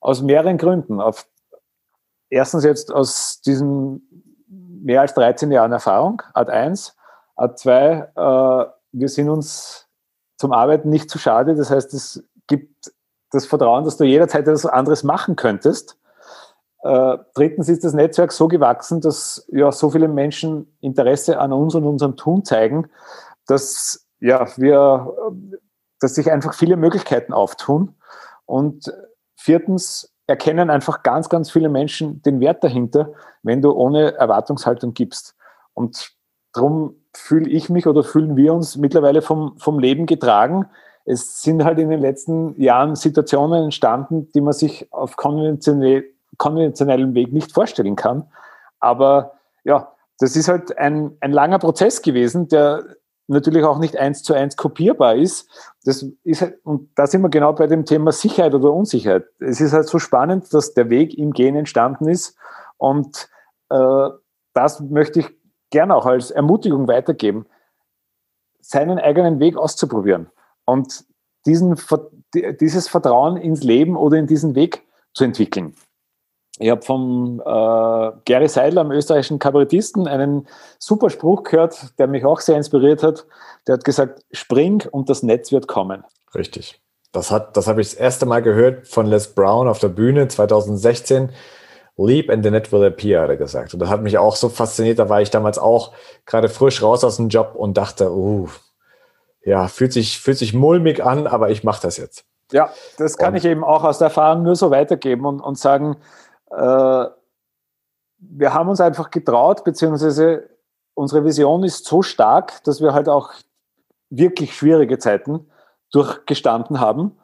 aus mehreren Gründen. Auf, erstens jetzt aus diesen mehr als 13 Jahren Erfahrung, Art 1. Art 2, äh, wir sind uns zum Arbeiten nicht zu schade. Das heißt, es gibt das Vertrauen, dass du jederzeit etwas anderes machen könntest. Äh, drittens ist das Netzwerk so gewachsen, dass ja so viele Menschen Interesse an uns und unserem Tun zeigen, dass ja wir, dass sich einfach viele Möglichkeiten auftun. Und viertens erkennen einfach ganz, ganz viele Menschen den Wert dahinter, wenn du ohne Erwartungshaltung gibst. Und darum fühle ich mich oder fühlen wir uns mittlerweile vom, vom Leben getragen. Es sind halt in den letzten Jahren Situationen entstanden, die man sich auf konventionell konventionellen Weg nicht vorstellen kann. Aber ja, das ist halt ein, ein langer Prozess gewesen, der natürlich auch nicht eins zu eins kopierbar ist. Das ist halt, und da sind wir genau bei dem Thema Sicherheit oder Unsicherheit. Es ist halt so spannend, dass der Weg im Gehen entstanden ist Und äh, das möchte ich gerne auch als Ermutigung weitergeben, seinen eigenen Weg auszuprobieren und diesen, dieses Vertrauen ins Leben oder in diesen Weg zu entwickeln. Ich habe vom äh, Gary Seidler, einem österreichischen Kabarettisten, einen super Spruch gehört, der mich auch sehr inspiriert hat. Der hat gesagt, spring und das Netz wird kommen. Richtig. Das, das habe ich das erste Mal gehört von Les Brown auf der Bühne 2016. Leap and the net will appear, hat er gesagt. Und das hat mich auch so fasziniert. Da war ich damals auch gerade frisch raus aus dem Job und dachte, uh, ja, fühlt sich, fühlt sich mulmig an, aber ich mache das jetzt. Ja, das kann und, ich eben auch aus der Erfahrung nur so weitergeben und, und sagen, wir haben uns einfach getraut, beziehungsweise unsere Vision ist so stark, dass wir halt auch wirklich schwierige Zeiten durchgestanden haben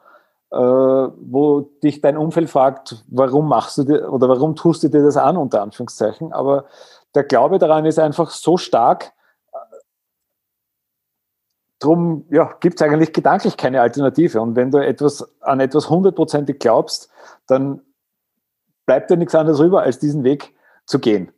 äh, wo dich dein Umfeld fragt, warum machst du dir oder warum tust du dir das an, unter Anführungszeichen. Aber der Glaube daran ist einfach so stark, Drum ja, gibt es eigentlich gedanklich keine Alternative. Und wenn du etwas an etwas hundertprozentig glaubst, dann bleibt dir nichts anderes rüber, als diesen Weg zu gehen.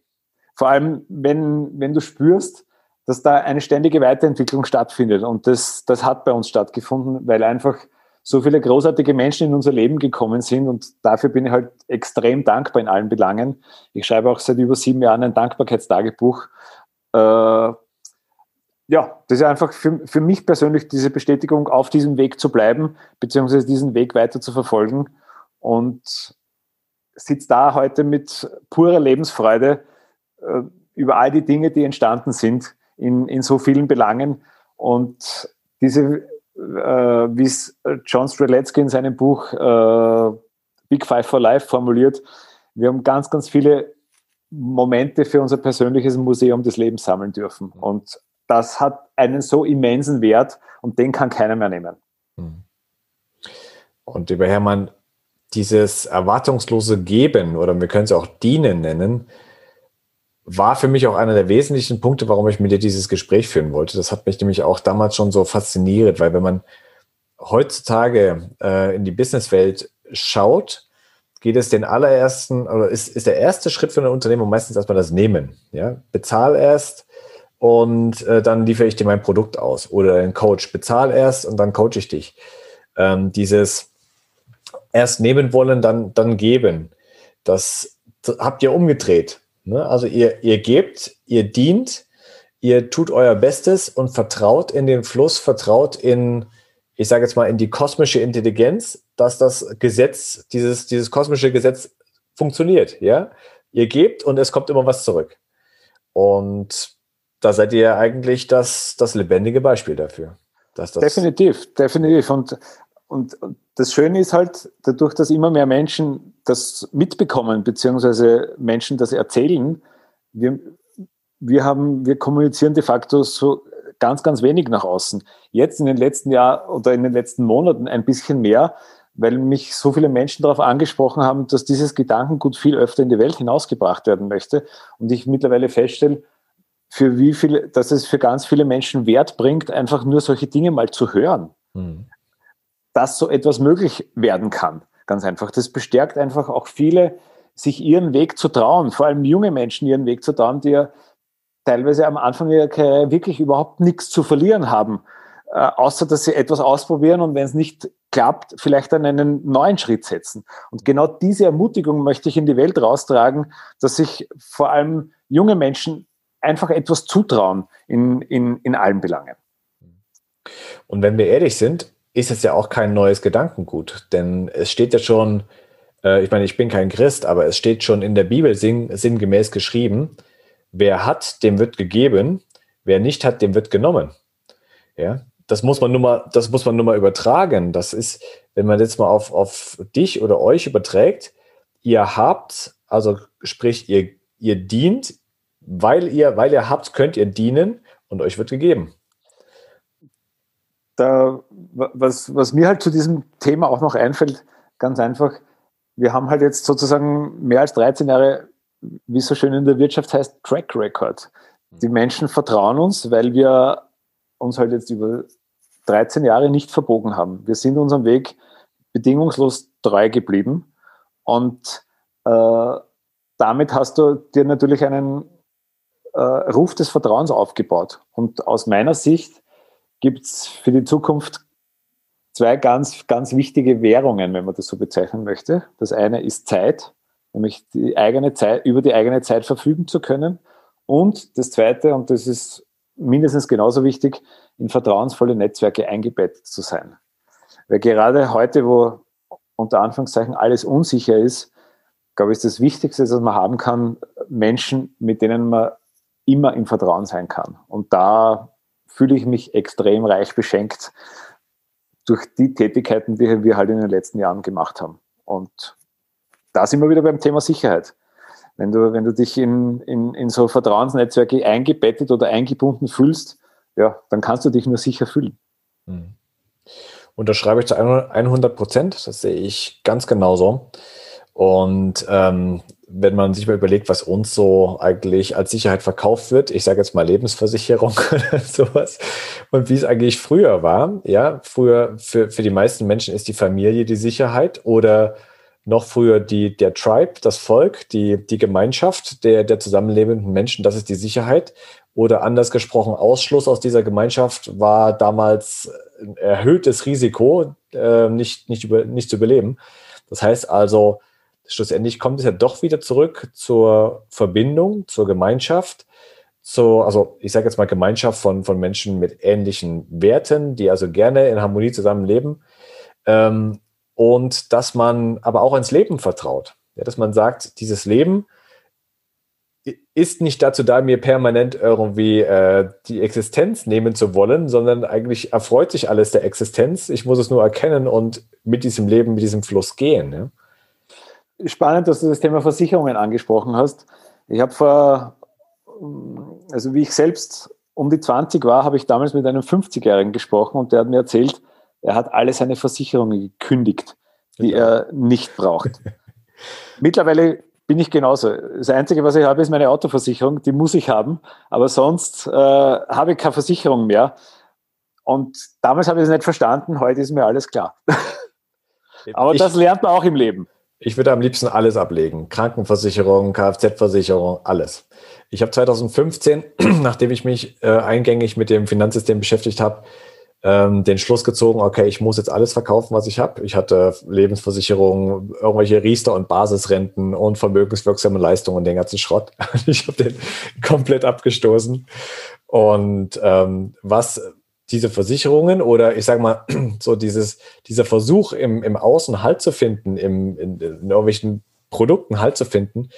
Vor allem, wenn, wenn du spürst, dass da eine ständige Weiterentwicklung stattfindet. Und das, das hat bei uns stattgefunden, weil einfach so viele großartige Menschen in unser Leben gekommen sind und dafür bin ich halt extrem dankbar in allen Belangen. Ich schreibe auch seit über sieben Jahren ein Dankbarkeitstagebuch. Äh, ja, das ist einfach für, für mich persönlich diese Bestätigung, auf diesem Weg zu bleiben, beziehungsweise diesen Weg weiter zu verfolgen und sitze da heute mit purer Lebensfreude äh, über all die Dinge, die entstanden sind in, in so vielen Belangen und diese äh, wie es John Streletsky in seinem Buch äh, Big Five for Life formuliert. Wir haben ganz, ganz viele Momente für unser persönliches Museum des Lebens sammeln dürfen. Mhm. Und das hat einen so immensen Wert und den kann keiner mehr nehmen. Mhm. Und lieber Hermann, dieses erwartungslose Geben oder wir können es auch Dienen nennen, war für mich auch einer der wesentlichen Punkte, warum ich mit dir dieses Gespräch führen wollte. Das hat mich nämlich auch damals schon so fasziniert, weil wenn man heutzutage äh, in die Businesswelt schaut, geht es den allerersten, oder ist, ist der erste Schritt für ein Unternehmen meistens erstmal das Nehmen. Ja? Bezahl erst und äh, dann liefere ich dir mein Produkt aus. Oder ein Coach, bezahl erst und dann coache ich dich. Ähm, dieses erst nehmen wollen, dann, dann geben. Das habt ihr umgedreht. Ne? Also ihr, ihr gebt, ihr dient, ihr tut euer Bestes und vertraut in den Fluss, vertraut in, ich sage jetzt mal, in die kosmische Intelligenz, dass das Gesetz, dieses, dieses kosmische Gesetz funktioniert. Ja? Ihr gebt und es kommt immer was zurück. Und da seid ihr eigentlich das, das lebendige Beispiel dafür. Das definitiv, definitiv. Und, und, das Schöne ist halt, dadurch, dass immer mehr Menschen das mitbekommen, beziehungsweise Menschen das erzählen, wir, wir, haben, wir kommunizieren de facto so ganz, ganz wenig nach außen. Jetzt in den letzten Jahren oder in den letzten Monaten ein bisschen mehr, weil mich so viele Menschen darauf angesprochen haben, dass dieses Gedankengut viel öfter in die Welt hinausgebracht werden möchte. Und ich mittlerweile feststelle, für wie viele, dass es für ganz viele Menschen Wert bringt, einfach nur solche Dinge mal zu hören. Mhm dass so etwas möglich werden kann. Ganz einfach. Das bestärkt einfach auch viele, sich ihren Weg zu trauen, vor allem junge Menschen ihren Weg zu trauen, die ja teilweise am Anfang ihrer Karriere wirklich überhaupt nichts zu verlieren haben, äh, außer dass sie etwas ausprobieren und wenn es nicht klappt, vielleicht dann einen neuen Schritt setzen. Und genau diese Ermutigung möchte ich in die Welt raustragen, dass sich vor allem junge Menschen einfach etwas zutrauen in, in, in allen Belangen. Und wenn wir ehrlich sind, ist es ja auch kein neues Gedankengut, denn es steht ja schon, äh, ich meine, ich bin kein Christ, aber es steht schon in der Bibel sinn, sinngemäß geschrieben, wer hat, dem wird gegeben, wer nicht hat, dem wird genommen. Ja, das muss man nur mal, das muss man nur mal übertragen. Das ist, wenn man jetzt mal auf, auf dich oder euch überträgt, ihr habt, also sprich, ihr, ihr dient, weil ihr, weil ihr habt, könnt ihr dienen und euch wird gegeben da, was, was mir halt zu diesem Thema auch noch einfällt, ganz einfach, wir haben halt jetzt sozusagen mehr als 13 Jahre, wie es so schön in der Wirtschaft heißt, Track Record. Die Menschen vertrauen uns, weil wir uns halt jetzt über 13 Jahre nicht verbogen haben. Wir sind unserem Weg bedingungslos treu geblieben und äh, damit hast du dir natürlich einen äh, Ruf des Vertrauens aufgebaut. Und aus meiner Sicht gibt es für die Zukunft zwei ganz, ganz wichtige Währungen, wenn man das so bezeichnen möchte. Das eine ist Zeit, nämlich die eigene Zeit, über die eigene Zeit verfügen zu können. Und das zweite, und das ist mindestens genauso wichtig, in vertrauensvolle Netzwerke eingebettet zu sein. Weil gerade heute, wo unter Anführungszeichen alles unsicher ist, glaube ich, ist das Wichtigste, was man haben kann, Menschen, mit denen man immer im Vertrauen sein kann. Und da fühle ich mich extrem reich beschenkt durch die Tätigkeiten, die wir halt in den letzten Jahren gemacht haben. Und da sind wir wieder beim Thema Sicherheit. Wenn du, wenn du dich in, in, in so Vertrauensnetzwerke eingebettet oder eingebunden fühlst, ja, dann kannst du dich nur sicher fühlen. Mhm. Unterschreibe ich zu 100 Prozent, das sehe ich ganz genauso. Und ähm, wenn man sich mal überlegt, was uns so eigentlich als Sicherheit verkauft wird, ich sage jetzt mal Lebensversicherung oder sowas, und wie es eigentlich früher war, ja, früher für, für die meisten Menschen ist die Familie die Sicherheit oder noch früher die, der Tribe, das Volk, die, die Gemeinschaft der, der zusammenlebenden Menschen, das ist die Sicherheit. Oder anders gesprochen, Ausschluss aus dieser Gemeinschaft war damals ein erhöhtes Risiko, äh, nicht, nicht, über, nicht zu überleben. Das heißt also, schlussendlich kommt es ja doch wieder zurück zur Verbindung, zur Gemeinschaft, zu, also ich sage jetzt mal Gemeinschaft von, von Menschen mit ähnlichen Werten, die also gerne in Harmonie zusammenleben. Ähm, und dass man aber auch ins Leben vertraut. Ja, dass man sagt, dieses Leben ist nicht dazu da, mir permanent irgendwie äh, die Existenz nehmen zu wollen, sondern eigentlich erfreut sich alles der Existenz. Ich muss es nur erkennen und mit diesem Leben, mit diesem Fluss gehen. Ja? Spannend, dass du das Thema Versicherungen angesprochen hast. Ich habe vor, also wie ich selbst um die 20 war, habe ich damals mit einem 50-Jährigen gesprochen und der hat mir erzählt, er hat alle seine Versicherungen gekündigt, die ja. er nicht braucht. Mittlerweile bin ich genauso. Das Einzige, was ich habe, ist meine Autoversicherung, die muss ich haben, aber sonst äh, habe ich keine Versicherung mehr. Und damals habe ich es nicht verstanden, heute ist mir alles klar. aber ich, das lernt man auch im Leben. Ich würde am liebsten alles ablegen. Krankenversicherung, Kfz-Versicherung, alles. Ich habe 2015, nachdem ich mich äh, eingängig mit dem Finanzsystem beschäftigt habe, ähm, den Schluss gezogen, okay, ich muss jetzt alles verkaufen, was ich habe. Ich hatte Lebensversicherung, irgendwelche Riester- und Basisrenten und vermögenswirksame Leistungen und den ganzen Schrott. ich habe den komplett abgestoßen. Und ähm, was diese Versicherungen oder ich sage mal, so dieses, dieser Versuch im, im Außen Halt zu finden, im, in, in irgendwelchen Produkten Halt zu finden,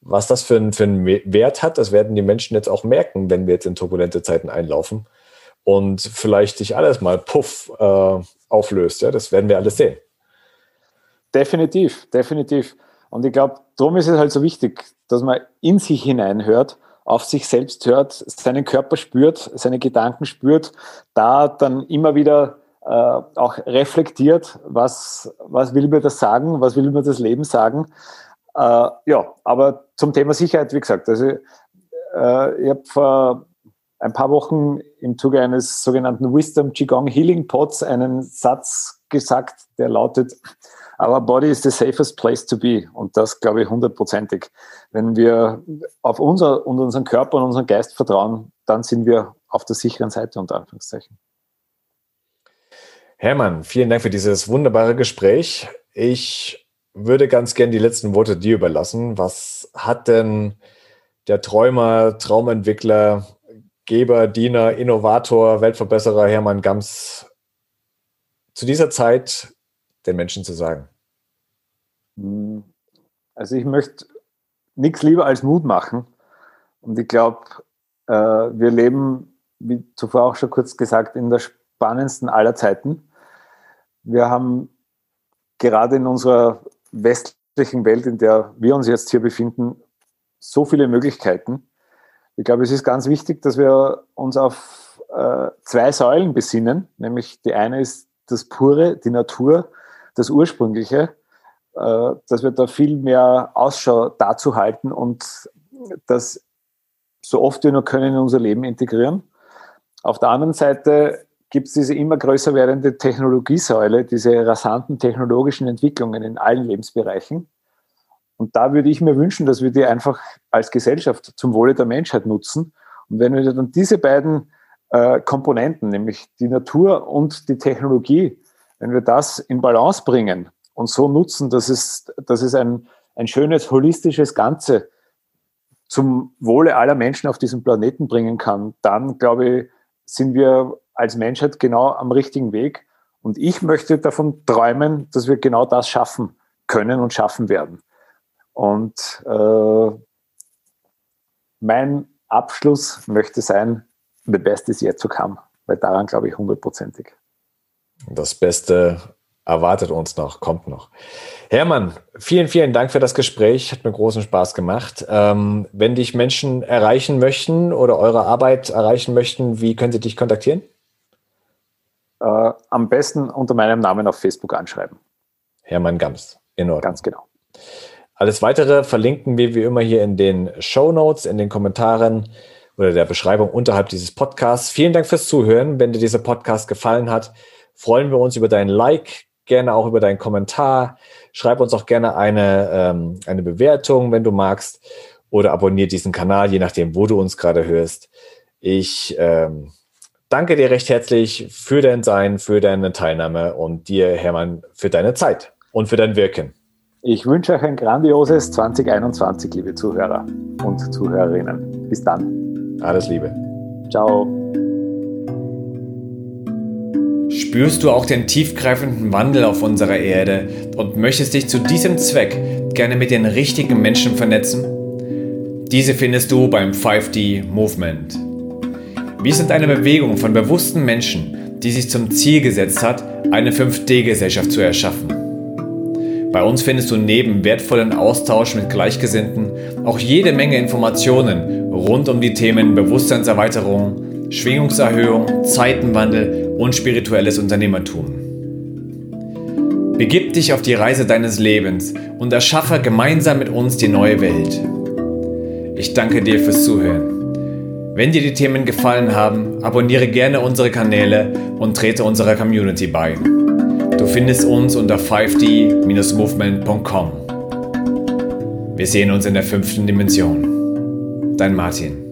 was das für, ein, für einen Wert hat, das werden die Menschen jetzt auch merken, wenn wir jetzt in turbulente Zeiten einlaufen und vielleicht sich alles mal puff äh, auflöst. Ja? Das werden wir alles sehen. Definitiv, definitiv. Und ich glaube, darum ist es halt so wichtig, dass man in sich hineinhört auf sich selbst hört, seinen Körper spürt, seine Gedanken spürt, da dann immer wieder äh, auch reflektiert, was, was will mir das sagen, was will mir das Leben sagen. Äh, ja, aber zum Thema Sicherheit, wie gesagt, also äh, ich habe vor ein paar Wochen im Zuge eines sogenannten Wisdom Qigong Healing Pods einen Satz gesagt, der lautet, Our body is the safest place to be. Und das glaube ich hundertprozentig. Wenn wir auf unser und unseren Körper und unseren Geist vertrauen, dann sind wir auf der sicheren Seite, unter Anführungszeichen. Hermann, vielen Dank für dieses wunderbare Gespräch. Ich würde ganz gern die letzten Worte dir überlassen. Was hat denn der Träumer, Traumentwickler, Geber, Diener, Innovator, Weltverbesserer Hermann Gams zu dieser Zeit den Menschen zu sagen? Also ich möchte nichts lieber als Mut machen. Und ich glaube, äh, wir leben, wie zuvor auch schon kurz gesagt, in der spannendsten aller Zeiten. Wir haben gerade in unserer westlichen Welt, in der wir uns jetzt hier befinden, so viele Möglichkeiten. Ich glaube, es ist ganz wichtig, dass wir uns auf äh, zwei Säulen besinnen. Nämlich die eine ist das Pure, die Natur, das Ursprüngliche, dass wir da viel mehr Ausschau dazu halten und das so oft wir nur können in unser Leben integrieren. Auf der anderen Seite gibt es diese immer größer werdende Technologiesäule, diese rasanten technologischen Entwicklungen in allen Lebensbereichen. Und Und da würde ich mir wünschen, dass wir die einfach als Gesellschaft zum Wohle der Menschheit nutzen. Und wenn wir dann diese beiden äh, Komponenten, nämlich die Natur und die Technologie, wenn wir das in Balance bringen und so nutzen, dass es, dass es ein, ein schönes, holistisches Ganze zum Wohle aller Menschen auf diesem Planeten bringen kann, dann glaube ich, sind wir als Menschheit genau am richtigen Weg. Und ich möchte davon träumen, dass wir genau das schaffen können und schaffen werden. Und äh, mein Abschluss möchte sein, the best is yet to come, weil daran glaube ich hundertprozentig. Das Beste erwartet uns noch, kommt noch. Hermann, vielen, vielen Dank für das Gespräch. Hat mir großen Spaß gemacht. Ähm, wenn dich Menschen erreichen möchten oder eure Arbeit erreichen möchten, wie können sie dich kontaktieren? Äh, am besten unter meinem Namen auf Facebook anschreiben. Hermann Gams, in Ordnung. Ganz genau. Alles weitere verlinken wir wie immer hier in den Show Notes, in den Kommentaren oder der Beschreibung unterhalb dieses Podcasts. Vielen Dank fürs Zuhören. Wenn dir dieser Podcast gefallen hat, freuen wir uns über dein Like, gerne auch über deinen Kommentar. Schreib uns auch gerne eine, ähm, eine Bewertung, wenn du magst, oder abonniere diesen Kanal, je nachdem, wo du uns gerade hörst. Ich ähm, danke dir recht herzlich für dein Sein, für deine Teilnahme und dir, Hermann, für deine Zeit und für dein Wirken. Ich wünsche euch ein grandioses 2021, liebe Zuhörer und Zuhörerinnen. Bis dann. Alles Liebe. Ciao. Spürst du auch den tiefgreifenden Wandel auf unserer Erde und möchtest dich zu diesem Zweck gerne mit den richtigen Menschen vernetzen? Diese findest du beim 5D Movement. Wir sind eine Bewegung von bewussten Menschen, die sich zum Ziel gesetzt hat, eine 5D-Gesellschaft zu erschaffen. Bei uns findest du neben wertvollen Austausch mit Gleichgesinnten auch jede Menge Informationen rund um die Themen Bewusstseinserweiterung, Schwingungserhöhung, Zeitenwandel und spirituelles Unternehmertum. Begib dich auf die Reise deines Lebens und erschaffe gemeinsam mit uns die neue Welt. Ich danke dir fürs Zuhören. Wenn dir die Themen gefallen haben, abonniere gerne unsere Kanäle und trete unserer Community bei. Du findest uns unter 5d-movement.com. Wir sehen uns in der fünften Dimension. Dein Martin.